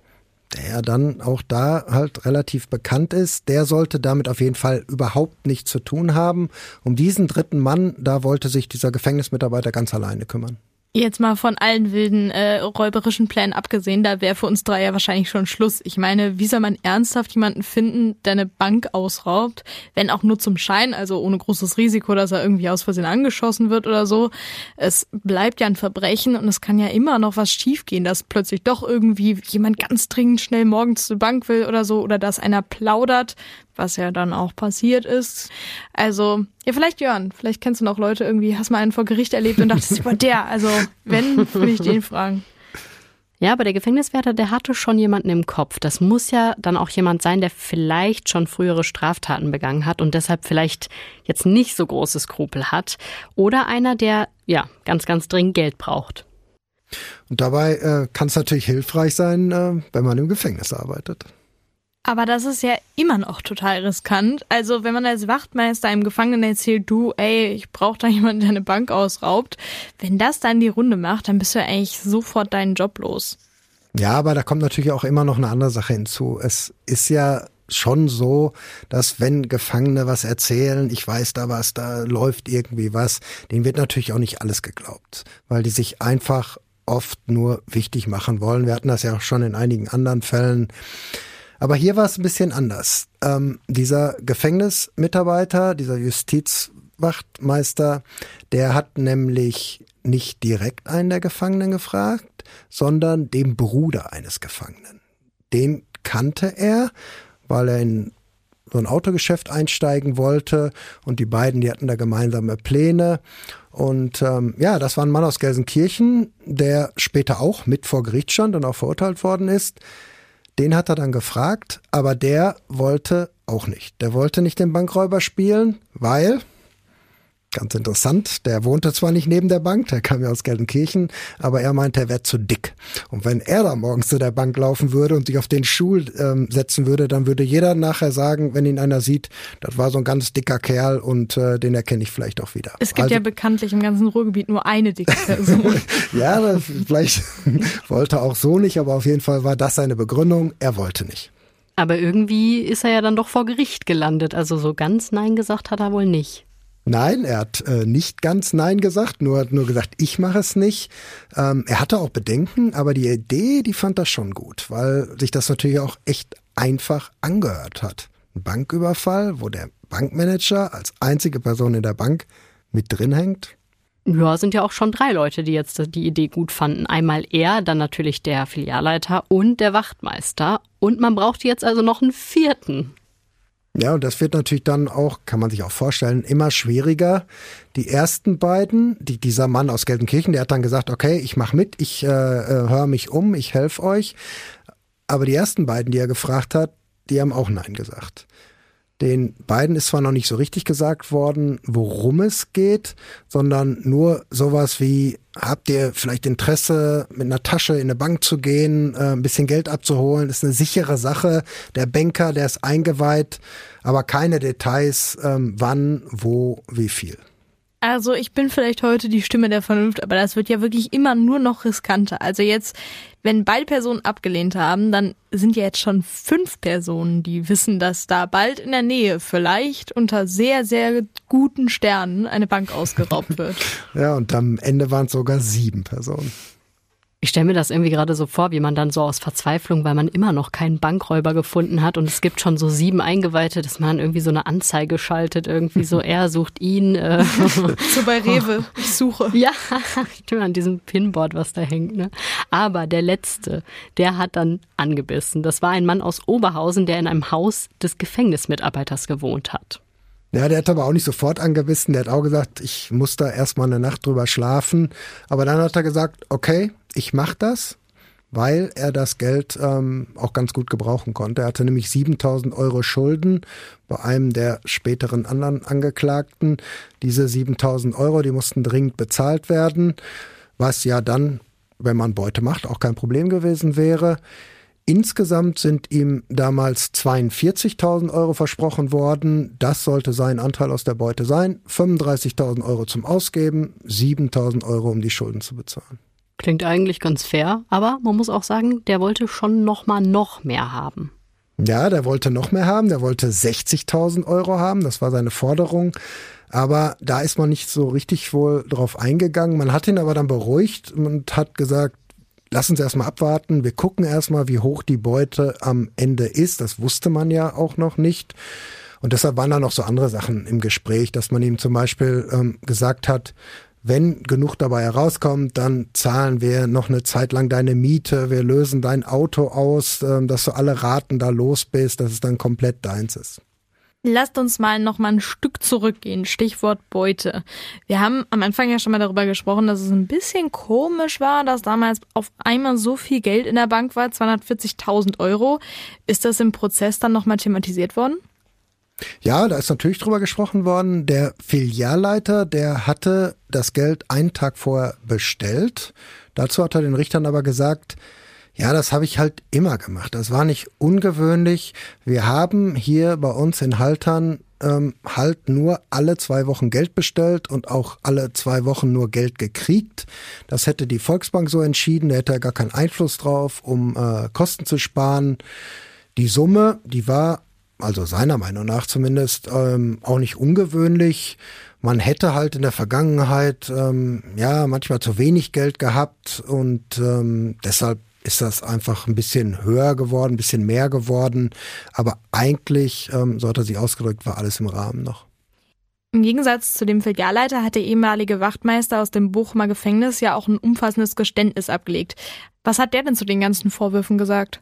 der ja dann auch da halt relativ bekannt ist, der sollte damit auf jeden Fall überhaupt nichts zu tun haben. Um diesen dritten Mann, da wollte sich dieser Gefängnismitarbeiter ganz alleine kümmern. Jetzt mal von allen wilden äh, räuberischen Plänen abgesehen, da wäre für uns drei ja wahrscheinlich schon Schluss. Ich meine, wie soll man ernsthaft jemanden finden, der eine Bank ausraubt, wenn auch nur zum Schein, also ohne großes Risiko, dass er irgendwie aus Versehen angeschossen wird oder so. Es bleibt ja ein Verbrechen und es kann ja immer noch was schiefgehen, dass plötzlich doch irgendwie jemand ganz dringend schnell morgens zur Bank will oder so oder dass einer plaudert, was ja dann auch passiert ist. Also, ja, vielleicht Jörn, vielleicht kennst du noch Leute irgendwie, hast mal einen vor Gericht erlebt und dachtest, über der, also wenn, würde ich den fragen. Ja, aber der Gefängniswärter, der hatte schon jemanden im Kopf. Das muss ja dann auch jemand sein, der vielleicht schon frühere Straftaten begangen hat und deshalb vielleicht jetzt nicht so große Skrupel hat. Oder einer, der ja ganz, ganz dringend Geld braucht. Und dabei äh, kann es natürlich hilfreich sein, äh, wenn man im Gefängnis arbeitet. Aber das ist ja immer noch total riskant. Also wenn man als Wachtmeister einem Gefangenen erzählt, du, ey, ich brauche da jemanden, der eine Bank ausraubt, wenn das dann die Runde macht, dann bist du eigentlich sofort deinen Job los. Ja, aber da kommt natürlich auch immer noch eine andere Sache hinzu. Es ist ja schon so, dass wenn Gefangene was erzählen, ich weiß da was, da läuft irgendwie was, denen wird natürlich auch nicht alles geglaubt, weil die sich einfach oft nur wichtig machen wollen. Wir hatten das ja auch schon in einigen anderen Fällen. Aber hier war es ein bisschen anders. Ähm, dieser Gefängnismitarbeiter, dieser Justizwachtmeister, der hat nämlich nicht direkt einen der Gefangenen gefragt, sondern den Bruder eines Gefangenen. Den kannte er, weil er in so ein Autogeschäft einsteigen wollte und die beiden, die hatten da gemeinsame Pläne. Und ähm, ja, das war ein Mann aus Gelsenkirchen, der später auch mit vor Gericht stand und auch verurteilt worden ist. Den hat er dann gefragt, aber der wollte auch nicht. Der wollte nicht den Bankräuber spielen, weil Ganz interessant. Der wohnte zwar nicht neben der Bank, der kam ja aus Gelsenkirchen, aber er meinte, er wäre zu dick. Und wenn er da morgens zu der Bank laufen würde und sich auf den Stuhl ähm, setzen würde, dann würde jeder nachher sagen, wenn ihn einer sieht, das war so ein ganz dicker Kerl und äh, den erkenne ich vielleicht auch wieder. Es gibt also, ja bekanntlich im ganzen Ruhrgebiet nur eine dicke Person. ja, das, vielleicht wollte auch so nicht, aber auf jeden Fall war das seine Begründung. Er wollte nicht. Aber irgendwie ist er ja dann doch vor Gericht gelandet. Also so ganz Nein gesagt hat er wohl nicht. Nein, er hat äh, nicht ganz Nein gesagt, nur hat nur gesagt, ich mache es nicht. Ähm, er hatte auch Bedenken, aber die Idee, die fand er schon gut, weil sich das natürlich auch echt einfach angehört hat. Ein Banküberfall, wo der Bankmanager als einzige Person in der Bank mit drin hängt. Ja, sind ja auch schon drei Leute, die jetzt die Idee gut fanden. Einmal er, dann natürlich der Filialleiter und der Wachtmeister. Und man braucht jetzt also noch einen vierten. Ja, und das wird natürlich dann auch, kann man sich auch vorstellen, immer schwieriger. Die ersten beiden, die, dieser Mann aus Gelsenkirchen, der hat dann gesagt, okay, ich mache mit, ich äh, äh höre mich um, ich helfe euch. Aber die ersten beiden, die er gefragt hat, die haben auch Nein gesagt. Den beiden ist zwar noch nicht so richtig gesagt worden, worum es geht, sondern nur sowas wie, habt ihr vielleicht Interesse, mit einer Tasche in eine Bank zu gehen, äh, ein bisschen Geld abzuholen? Ist eine sichere Sache. Der Banker, der ist eingeweiht, aber keine Details, ähm, wann, wo, wie viel. Also ich bin vielleicht heute die Stimme der Vernunft, aber das wird ja wirklich immer nur noch riskanter. Also jetzt, wenn beide Personen abgelehnt haben, dann sind ja jetzt schon fünf Personen, die wissen, dass da bald in der Nähe vielleicht unter sehr, sehr guten Sternen eine Bank ausgeraubt wird. ja, und am Ende waren es sogar sieben Personen. Ich stelle mir das irgendwie gerade so vor, wie man dann so aus Verzweiflung, weil man immer noch keinen Bankräuber gefunden hat und es gibt schon so sieben Eingeweihte, dass man irgendwie so eine Anzeige schaltet, irgendwie so, er sucht ihn. Äh. so bei Rewe, ich suche. Ja, stimmt, an diesem Pinboard, was da hängt. Ne? Aber der Letzte, der hat dann angebissen. Das war ein Mann aus Oberhausen, der in einem Haus des Gefängnismitarbeiters gewohnt hat. Ja, der hat aber auch nicht sofort angebissen. Der hat auch gesagt, ich muss da erstmal eine Nacht drüber schlafen. Aber dann hat er gesagt, okay, ich mache das, weil er das Geld ähm, auch ganz gut gebrauchen konnte. Er hatte nämlich 7000 Euro Schulden bei einem der späteren anderen Angeklagten. Diese 7000 Euro, die mussten dringend bezahlt werden, was ja dann, wenn man Beute macht, auch kein Problem gewesen wäre. Insgesamt sind ihm damals 42.000 Euro versprochen worden. Das sollte sein Anteil aus der Beute sein. 35.000 Euro zum Ausgeben, 7.000 Euro, um die Schulden zu bezahlen. Klingt eigentlich ganz fair, aber man muss auch sagen, der wollte schon noch mal noch mehr haben. Ja, der wollte noch mehr haben, der wollte 60.000 Euro haben, das war seine Forderung. Aber da ist man nicht so richtig wohl drauf eingegangen. Man hat ihn aber dann beruhigt und hat gesagt, lass uns erstmal abwarten. Wir gucken erstmal, wie hoch die Beute am Ende ist. Das wusste man ja auch noch nicht. Und deshalb waren da noch so andere Sachen im Gespräch, dass man ihm zum Beispiel ähm, gesagt hat, wenn genug dabei herauskommt, dann zahlen wir noch eine Zeit lang deine Miete, wir lösen dein Auto aus, ähm, dass du alle Raten da los bist, dass es dann komplett deins ist. Lasst uns mal noch mal ein Stück zurückgehen. Stichwort Beute. Wir haben am Anfang ja schon mal darüber gesprochen, dass es ein bisschen komisch war, dass damals auf einmal so viel Geld in der Bank war, 240.000 Euro. Ist das im Prozess dann nochmal thematisiert worden? Ja, da ist natürlich drüber gesprochen worden. Der Filialleiter, der hatte das Geld einen Tag vorher bestellt. Dazu hat er den Richtern aber gesagt, ja, das habe ich halt immer gemacht. Das war nicht ungewöhnlich. Wir haben hier bei uns in Haltern ähm, halt nur alle zwei Wochen Geld bestellt und auch alle zwei Wochen nur Geld gekriegt. Das hätte die Volksbank so entschieden. Da hätte er gar keinen Einfluss drauf, um äh, Kosten zu sparen. Die Summe, die war also seiner Meinung nach zumindest, ähm, auch nicht ungewöhnlich. Man hätte halt in der Vergangenheit ähm, ja manchmal zu wenig Geld gehabt und ähm, deshalb ist das einfach ein bisschen höher geworden, ein bisschen mehr geworden. Aber eigentlich, ähm, so hat er sich ausgedrückt, war alles im Rahmen noch. Im Gegensatz zu dem Filialleiter hat der ehemalige Wachtmeister aus dem Bochumer Gefängnis ja auch ein umfassendes Geständnis abgelegt. Was hat der denn zu den ganzen Vorwürfen gesagt?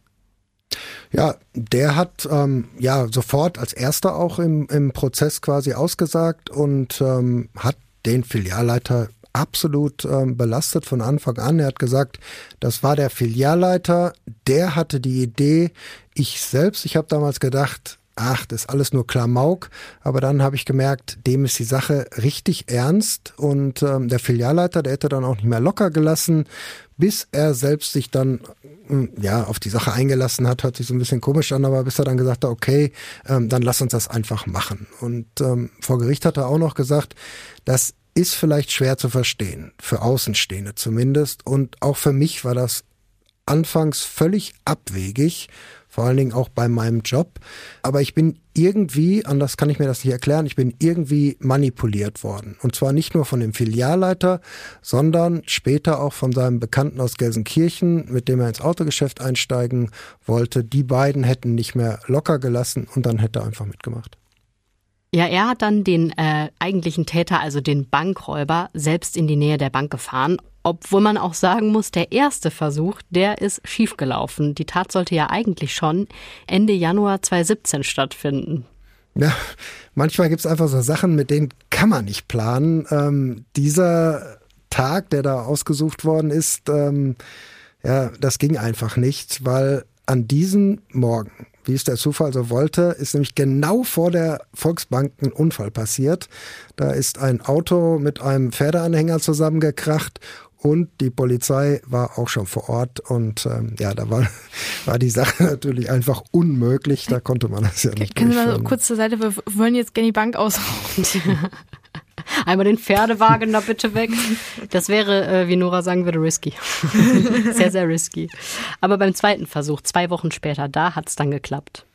Ja, der hat ähm, ja sofort als erster auch im, im Prozess quasi ausgesagt und ähm, hat den Filialleiter absolut ähm, belastet von Anfang an. Er hat gesagt, das war der Filialleiter, der hatte die Idee. Ich selbst, ich habe damals gedacht, ach, das ist alles nur Klamauk. Aber dann habe ich gemerkt, dem ist die Sache richtig ernst. Und ähm, der Filialleiter, der hätte dann auch nicht mehr locker gelassen, bis er selbst sich dann hm, ja auf die Sache eingelassen hat, hört sich so ein bisschen komisch an, aber bis er dann gesagt hat, okay, ähm, dann lass uns das einfach machen. Und ähm, vor Gericht hat er auch noch gesagt, das ist vielleicht schwer zu verstehen, für Außenstehende zumindest. Und auch für mich war das anfangs völlig abwegig, vor allen Dingen auch bei meinem Job. Aber ich bin irgendwie, anders kann ich mir das nicht erklären, ich bin irgendwie manipuliert worden. Und zwar nicht nur von dem Filialleiter, sondern später auch von seinem Bekannten aus Gelsenkirchen, mit dem er ins Autogeschäft einsteigen wollte. Die beiden hätten nicht mehr locker gelassen und dann hätte er einfach mitgemacht. Ja, er hat dann den äh, eigentlichen Täter, also den Bankräuber, selbst in die Nähe der Bank gefahren. Obwohl man auch sagen muss, der erste Versuch, der ist schiefgelaufen. Die Tat sollte ja eigentlich schon Ende Januar 2017 stattfinden. Ja, manchmal gibt's einfach so Sachen, mit denen kann man nicht planen. Ähm, dieser Tag, der da ausgesucht worden ist, ähm, ja, das ging einfach nicht, weil an diesem Morgen wie es der Zufall so wollte, ist nämlich genau vor der Volksbank ein Unfall passiert. Da ist ein Auto mit einem Pferdeanhänger zusammengekracht und die Polizei war auch schon vor Ort und ähm, ja, da war, war die Sache natürlich einfach unmöglich. Da konnte man das ja nicht. Können Sie mal kurz zur Seite, wir wollen jetzt gerne die Bank ausrauben. Einmal den Pferdewagen da bitte weg. Das wäre, äh, wie Nora sagen würde, risky. sehr, sehr risky. Aber beim zweiten Versuch, zwei Wochen später, da hat es dann geklappt.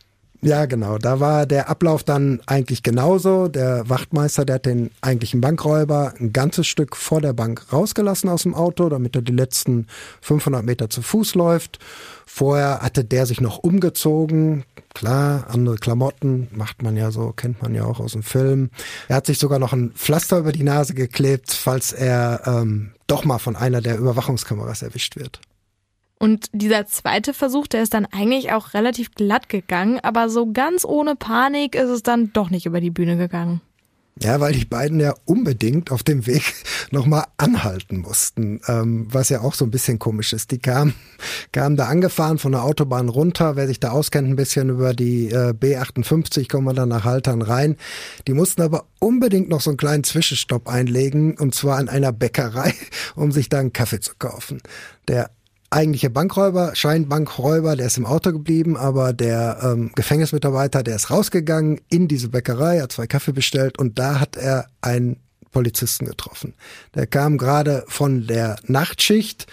Ja, genau. Da war der Ablauf dann eigentlich genauso. Der Wachtmeister, der hat den eigentlichen Bankräuber ein ganzes Stück vor der Bank rausgelassen aus dem Auto, damit er die letzten 500 Meter zu Fuß läuft. Vorher hatte der sich noch umgezogen. Klar, andere Klamotten macht man ja so, kennt man ja auch aus dem Film. Er hat sich sogar noch ein Pflaster über die Nase geklebt, falls er ähm, doch mal von einer der Überwachungskameras erwischt wird. Und dieser zweite Versuch, der ist dann eigentlich auch relativ glatt gegangen, aber so ganz ohne Panik ist es dann doch nicht über die Bühne gegangen. Ja, weil die beiden ja unbedingt auf dem Weg nochmal anhalten mussten, ähm, was ja auch so ein bisschen komisch ist. Die kamen, kamen da angefahren von der Autobahn runter, wer sich da auskennt, ein bisschen über die äh, B58, kommen wir dann nach Haltern rein. Die mussten aber unbedingt noch so einen kleinen Zwischenstopp einlegen, und zwar an einer Bäckerei, um sich da einen Kaffee zu kaufen. Der eigentliche Bankräuber, Scheinbankräuber, der ist im Auto geblieben, aber der ähm, Gefängnismitarbeiter, der ist rausgegangen in diese Bäckerei, hat zwei Kaffee bestellt und da hat er einen Polizisten getroffen. Der kam gerade von der Nachtschicht.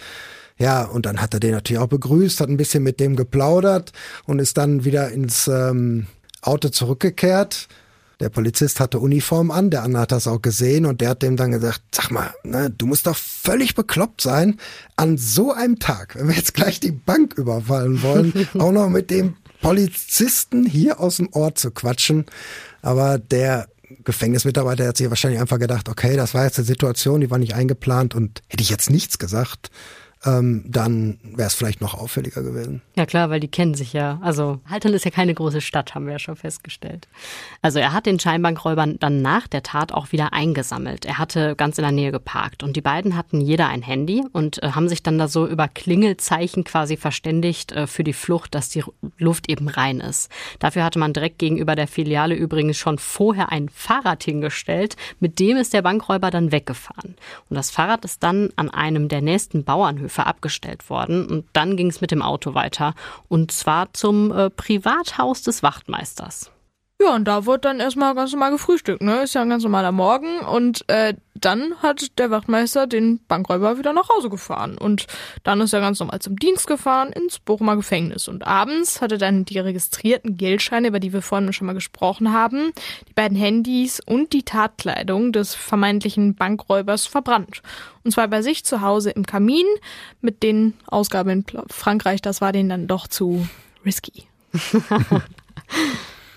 Ja, und dann hat er den natürlich auch begrüßt, hat ein bisschen mit dem geplaudert und ist dann wieder ins ähm, Auto zurückgekehrt der Polizist hatte Uniform an, der Anna hat das auch gesehen und der hat dem dann gesagt, sag mal, ne, du musst doch völlig bekloppt sein, an so einem Tag, wenn wir jetzt gleich die Bank überfallen wollen, auch noch mit dem Polizisten hier aus dem Ort zu quatschen. Aber der Gefängnismitarbeiter hat sich wahrscheinlich einfach gedacht, okay, das war jetzt eine Situation, die war nicht eingeplant und hätte ich jetzt nichts gesagt, ähm, dann wäre es vielleicht noch auffälliger gewesen. Ja klar, weil die kennen sich ja. Also Haltern ist ja keine große Stadt, haben wir ja schon festgestellt. Also er hat den Scheinbankräuber dann nach der Tat auch wieder eingesammelt. Er hatte ganz in der Nähe geparkt und die beiden hatten jeder ein Handy und äh, haben sich dann da so über Klingelzeichen quasi verständigt äh, für die Flucht, dass die Luft eben rein ist. Dafür hatte man direkt gegenüber der Filiale übrigens schon vorher ein Fahrrad hingestellt. Mit dem ist der Bankräuber dann weggefahren. Und das Fahrrad ist dann an einem der nächsten Bauernhöfe Bahnhöfe abgestellt worden. Und dann ging es mit dem Auto weiter. Und zwar zum äh, Privathaus des Wachtmeisters. Ja, und da wird dann erstmal ganz normal gefrühstückt, ne? Ist ja ein ganz normaler Morgen. Und äh, dann hat der Wachtmeister den Bankräuber wieder nach Hause gefahren. Und dann ist er ganz normal zum Dienst gefahren ins Bochumer Gefängnis. Und abends hat er dann die registrierten Geldscheine, über die wir vorhin schon mal gesprochen haben, die beiden Handys und die Tatkleidung des vermeintlichen Bankräubers verbrannt. Und zwar bei sich zu Hause im Kamin. Mit den Ausgaben in Frankreich, das war denen dann doch zu risky.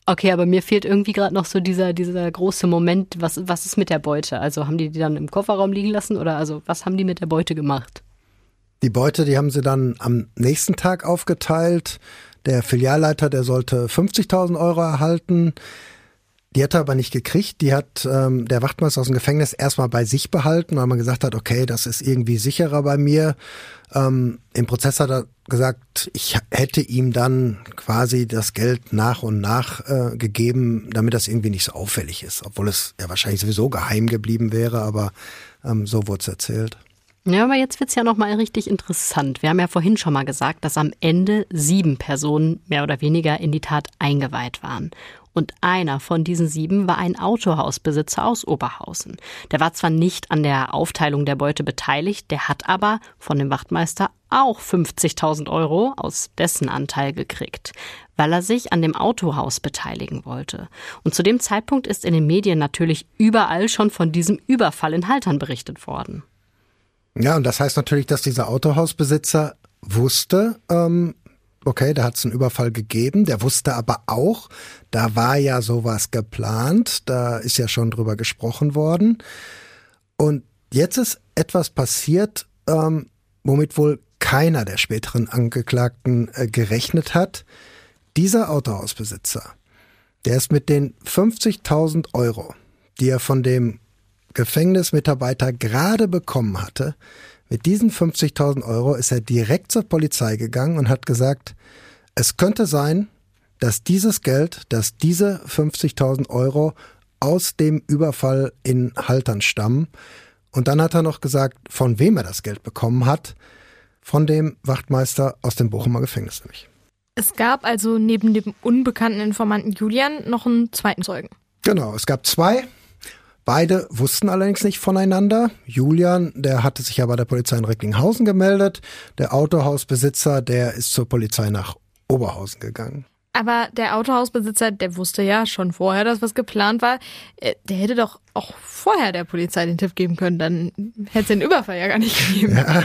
Okay, aber mir fehlt irgendwie gerade noch so dieser, dieser große Moment, was, was ist mit der Beute? Also haben die die dann im Kofferraum liegen lassen oder also was haben die mit der Beute gemacht? Die Beute, die haben sie dann am nächsten Tag aufgeteilt. Der Filialleiter, der sollte 50.000 Euro erhalten. Die hat er aber nicht gekriegt. Die hat ähm, der Wachtmeister aus dem Gefängnis erstmal bei sich behalten, weil man gesagt hat, okay, das ist irgendwie sicherer bei mir. Ähm, Im Prozess hat er gesagt, ich hätte ihm dann quasi das Geld nach und nach äh, gegeben, damit das irgendwie nicht so auffällig ist, obwohl es ja wahrscheinlich sowieso geheim geblieben wäre, aber ähm, so wurde es erzählt. Ja, aber jetzt wird's ja nochmal richtig interessant. Wir haben ja vorhin schon mal gesagt, dass am Ende sieben Personen mehr oder weniger in die Tat eingeweiht waren. Und einer von diesen sieben war ein Autohausbesitzer aus Oberhausen. Der war zwar nicht an der Aufteilung der Beute beteiligt, der hat aber von dem Wachtmeister auch 50.000 Euro aus dessen Anteil gekriegt, weil er sich an dem Autohaus beteiligen wollte. Und zu dem Zeitpunkt ist in den Medien natürlich überall schon von diesem Überfall in Haltern berichtet worden. Ja, und das heißt natürlich, dass dieser Autohausbesitzer wusste, ähm, okay, da hat es einen Überfall gegeben. Der wusste aber auch, da war ja sowas geplant, da ist ja schon drüber gesprochen worden. Und jetzt ist etwas passiert, ähm, womit wohl keiner der späteren Angeklagten äh, gerechnet hat. Dieser Autohausbesitzer, der ist mit den 50.000 Euro, die er von dem Gefängnismitarbeiter gerade bekommen hatte, mit diesen 50.000 Euro ist er direkt zur Polizei gegangen und hat gesagt, es könnte sein, dass dieses Geld, dass diese 50.000 Euro aus dem Überfall in Haltern stammen. Und dann hat er noch gesagt, von wem er das Geld bekommen hat. Von dem Wachtmeister aus dem Bochumer Gefängnis nämlich. Es gab also neben dem unbekannten Informanten Julian noch einen zweiten Zeugen. Genau, es gab zwei. Beide wussten allerdings nicht voneinander. Julian, der hatte sich ja bei der Polizei in Recklinghausen gemeldet. Der Autohausbesitzer, der ist zur Polizei nach Oberhausen gegangen. Aber der Autohausbesitzer, der wusste ja schon vorher, dass was geplant war. Äh, der hätte doch auch vorher der Polizei den Tipp geben können, dann hätte es den Überfall ja gar nicht gegeben. Ja,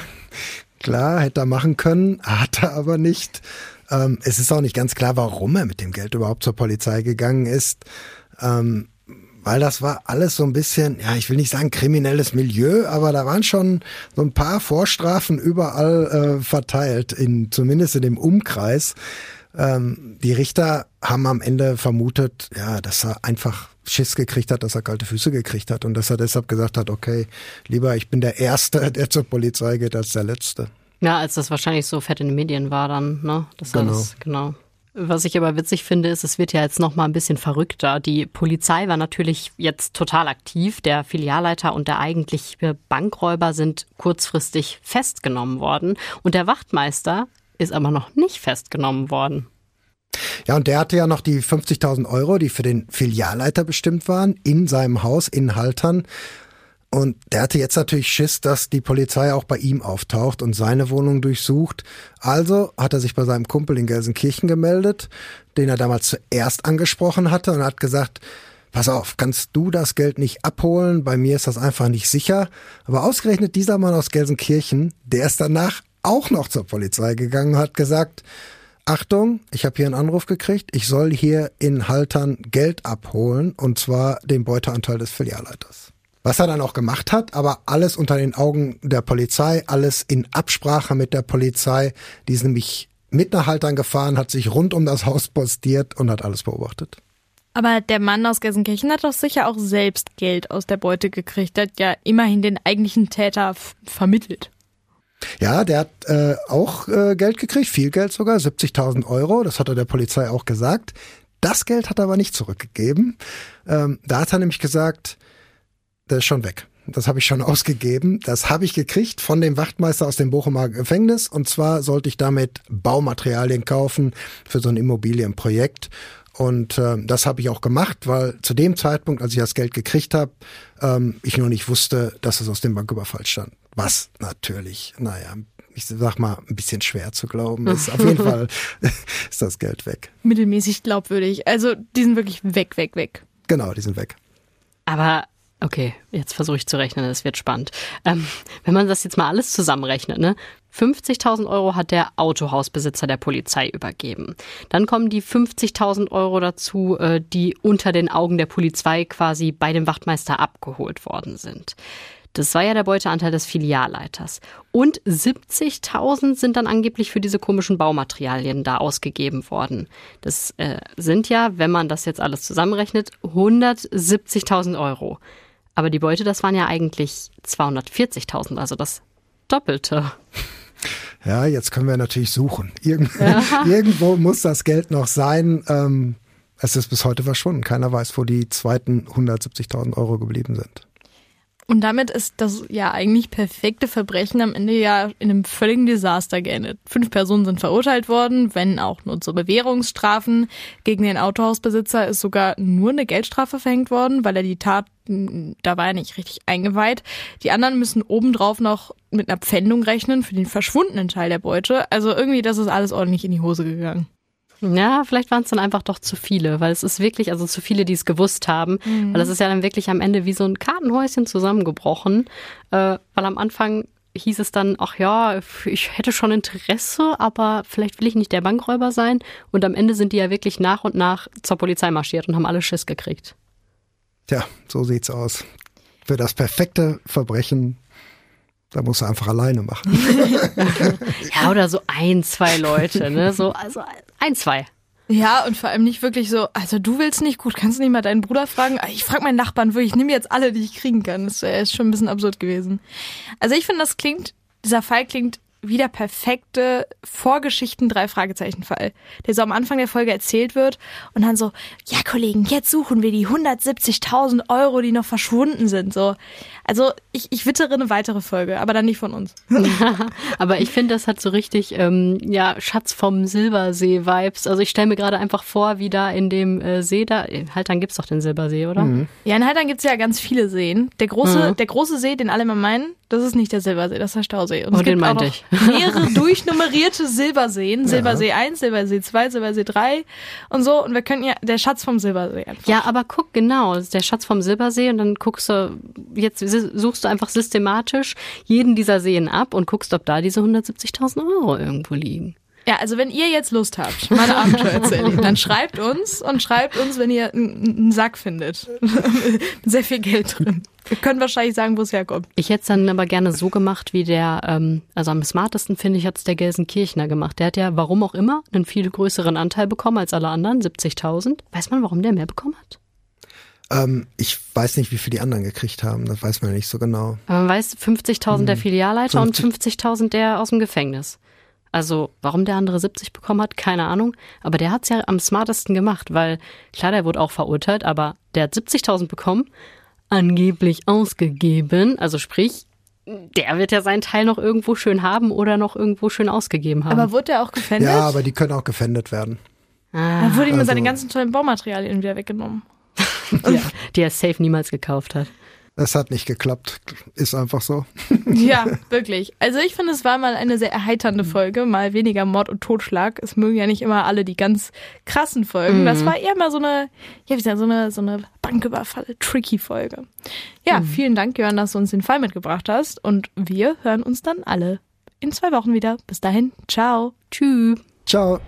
klar, hätte er machen können, hat er aber nicht. Ähm, es ist auch nicht ganz klar, warum er mit dem Geld überhaupt zur Polizei gegangen ist. Ähm, weil das war alles so ein bisschen, ja, ich will nicht sagen kriminelles Milieu, aber da waren schon so ein paar Vorstrafen überall äh, verteilt, in, zumindest in dem Umkreis. Ähm, die Richter haben am Ende vermutet, ja, dass er einfach Schiss gekriegt hat, dass er kalte Füße gekriegt hat und dass er deshalb gesagt hat, okay, lieber ich bin der Erste, der zur Polizei geht, als der Letzte. Ja, als das wahrscheinlich so fett in den Medien war dann, ne? Das genau. Alles, genau. Was ich aber witzig finde, ist, es wird ja jetzt noch mal ein bisschen verrückter. Die Polizei war natürlich jetzt total aktiv. Der Filialleiter und der eigentliche Bankräuber sind kurzfristig festgenommen worden. Und der Wachtmeister ist aber noch nicht festgenommen worden. Ja, und der hatte ja noch die 50.000 Euro, die für den Filialleiter bestimmt waren, in seinem Haus in Haltern. Und der hatte jetzt natürlich Schiss, dass die Polizei auch bei ihm auftaucht und seine Wohnung durchsucht. Also hat er sich bei seinem Kumpel in Gelsenkirchen gemeldet, den er damals zuerst angesprochen hatte und hat gesagt, pass auf, kannst du das Geld nicht abholen? Bei mir ist das einfach nicht sicher. Aber ausgerechnet dieser Mann aus Gelsenkirchen, der ist danach auch noch zur Polizei gegangen und hat gesagt, Achtung, ich habe hier einen Anruf gekriegt, ich soll hier in Haltern Geld abholen und zwar den Beuteanteil des Filialleiters was er dann auch gemacht hat, aber alles unter den Augen der Polizei, alles in Absprache mit der Polizei. Die ist nämlich mit nach Haltern gefahren, hat sich rund um das Haus postiert und hat alles beobachtet. Aber der Mann aus Gelsenkirchen hat doch sicher auch selbst Geld aus der Beute gekriegt. Hat ja immerhin den eigentlichen Täter vermittelt. Ja, der hat äh, auch äh, Geld gekriegt, viel Geld sogar, 70.000 Euro. Das hat er der Polizei auch gesagt. Das Geld hat er aber nicht zurückgegeben. Ähm, da hat er nämlich gesagt, der ist schon weg. Das habe ich schon ausgegeben. Das habe ich gekriegt von dem Wachtmeister aus dem Bochumer Gefängnis. Und zwar sollte ich damit Baumaterialien kaufen für so ein Immobilienprojekt. Und äh, das habe ich auch gemacht, weil zu dem Zeitpunkt, als ich das Geld gekriegt habe, ähm, ich noch nicht wusste, dass es aus dem Banküberfall stand. Was natürlich, naja, ich sag mal, ein bisschen schwer zu glauben ist. Auf jeden Fall ist das Geld weg. Mittelmäßig glaubwürdig. Also die sind wirklich weg, weg, weg. Genau, die sind weg. Aber Okay, jetzt versuche ich zu rechnen, es wird spannend. Ähm, wenn man das jetzt mal alles zusammenrechnet, ne? 50.000 Euro hat der Autohausbesitzer der Polizei übergeben. Dann kommen die 50.000 Euro dazu, äh, die unter den Augen der Polizei quasi bei dem Wachtmeister abgeholt worden sind. Das war ja der Beuteanteil des Filialleiters. Und 70.000 sind dann angeblich für diese komischen Baumaterialien da ausgegeben worden. Das äh, sind ja, wenn man das jetzt alles zusammenrechnet, 170.000 Euro. Aber die Beute, das waren ja eigentlich 240.000, also das Doppelte. Ja, jetzt können wir natürlich suchen. Irgend ja. Irgendwo muss das Geld noch sein. Ähm, es ist bis heute verschwunden. Keiner weiß, wo die zweiten 170.000 Euro geblieben sind. Und damit ist das ja eigentlich perfekte Verbrechen am Ende ja in einem völligen Desaster geendet. Fünf Personen sind verurteilt worden, wenn auch nur zu Bewährungsstrafen. Gegen den Autohausbesitzer ist sogar nur eine Geldstrafe verhängt worden, weil er die Tat, da war er nicht richtig eingeweiht. Die anderen müssen obendrauf noch mit einer Pfändung rechnen für den verschwundenen Teil der Beute. Also irgendwie, das ist alles ordentlich in die Hose gegangen. Ja, vielleicht waren es dann einfach doch zu viele, weil es ist wirklich, also zu viele, die es gewusst haben, mhm. weil es ist ja dann wirklich am Ende wie so ein Kartenhäuschen zusammengebrochen, äh, weil am Anfang hieß es dann, ach ja, ich hätte schon Interesse, aber vielleicht will ich nicht der Bankräuber sein. Und am Ende sind die ja wirklich nach und nach zur Polizei marschiert und haben alle Schiss gekriegt. Tja, so sieht's aus. Für das perfekte Verbrechen da musst du einfach alleine machen. ja, oder so ein, zwei Leute, ne? So, also ein, zwei. Ja, und vor allem nicht wirklich so, also du willst nicht gut, kannst du nicht mal deinen Bruder fragen? Ich frage meinen Nachbarn wirklich, ich nehme jetzt alle, die ich kriegen kann. Das ist schon ein bisschen absurd gewesen. Also ich finde, das klingt, dieser Fall klingt wie der perfekte Vorgeschichten drei Fragezeichen Fall, der so am Anfang der Folge erzählt wird und dann so, ja Kollegen, jetzt suchen wir die 170.000 Euro, die noch verschwunden sind. So, also ich, ich wittere eine weitere Folge, aber dann nicht von uns. aber ich finde, das hat so richtig, ähm, ja, Schatz vom Silbersee-Vibes. Also ich stelle mir gerade einfach vor, wie da in dem äh, See da, in Haltern gibt's doch den Silbersee, oder? Mhm. Ja, in Haltern gibt's ja ganz viele Seen. Der große, mhm. der große See, den alle mal meinen, das ist nicht der Silbersee, das ist der Stausee. Und oh, den meinte ich. Mehrere durchnummerierte Silberseen. Ja. Silbersee 1, Silbersee 2, Silbersee 3 und so. Und wir können ja, der Schatz vom Silbersee einfach. Ja, aber guck genau, der Schatz vom Silbersee und dann guckst du, jetzt suchst du einfach systematisch jeden dieser Seen ab und guckst, ob da diese 170.000 Euro irgendwo liegen. Ja, also wenn ihr jetzt Lust habt, meine Abenteuer zu erleben, dann schreibt uns und schreibt uns, wenn ihr einen Sack findet. Sehr viel Geld drin. Wir können wahrscheinlich sagen, wo es herkommt. Ich hätte es dann aber gerne so gemacht, wie der, ähm, also am smartesten finde ich, hat es der Gelsenkirchner gemacht. Der hat ja, warum auch immer, einen viel größeren Anteil bekommen als alle anderen, 70.000. Weiß man, warum der mehr bekommen hat? Ähm, ich weiß nicht, wie viel die anderen gekriegt haben. Das weiß man nicht so genau. Aber man weiß 50.000 hm. der Filialleiter 50. und 50.000 der aus dem Gefängnis. Also warum der andere 70 bekommen hat, keine Ahnung. Aber der hat es ja am smartesten gemacht, weil klar, der wurde auch verurteilt, aber der hat 70.000 bekommen, angeblich ausgegeben. Also sprich, der wird ja seinen Teil noch irgendwo schön haben oder noch irgendwo schön ausgegeben haben. Aber wurde er auch gefändet? Ja, aber die können auch gefändet werden. Ah, Dann wurde ihm also, seine ganzen tollen Baumaterialien wieder weggenommen. die, die er safe niemals gekauft hat. Es hat nicht geklappt. Ist einfach so. Ja, wirklich. Also ich finde, es war mal eine sehr erheiternde Folge. Mal weniger Mord und Totschlag. Es mögen ja nicht immer alle die ganz krassen Folgen. Mhm. Das war eher mal so eine, ja, wie gesagt, so eine, so eine Banküberfall-Tricky-Folge. Ja, mhm. vielen Dank, Jörn, dass du uns den Fall mitgebracht hast. Und wir hören uns dann alle in zwei Wochen wieder. Bis dahin. Ciao. Tschüss. Ciao.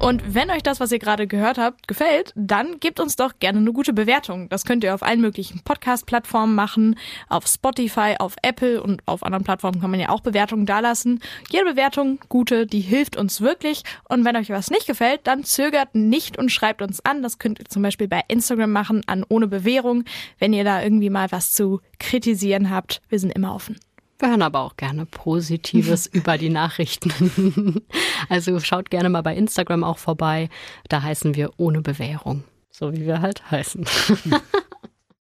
Und wenn euch das, was ihr gerade gehört habt, gefällt, dann gebt uns doch gerne eine gute Bewertung. Das könnt ihr auf allen möglichen Podcast-Plattformen machen, auf Spotify, auf Apple und auf anderen Plattformen kann man ja auch Bewertungen dalassen. Jede Bewertung, gute, die hilft uns wirklich. Und wenn euch was nicht gefällt, dann zögert nicht und schreibt uns an. Das könnt ihr zum Beispiel bei Instagram machen, an ohne Bewährung, wenn ihr da irgendwie mal was zu kritisieren habt. Wir sind immer offen. Wir hören aber auch gerne Positives über die Nachrichten. also schaut gerne mal bei Instagram auch vorbei. Da heißen wir ohne Bewährung. So wie wir halt heißen.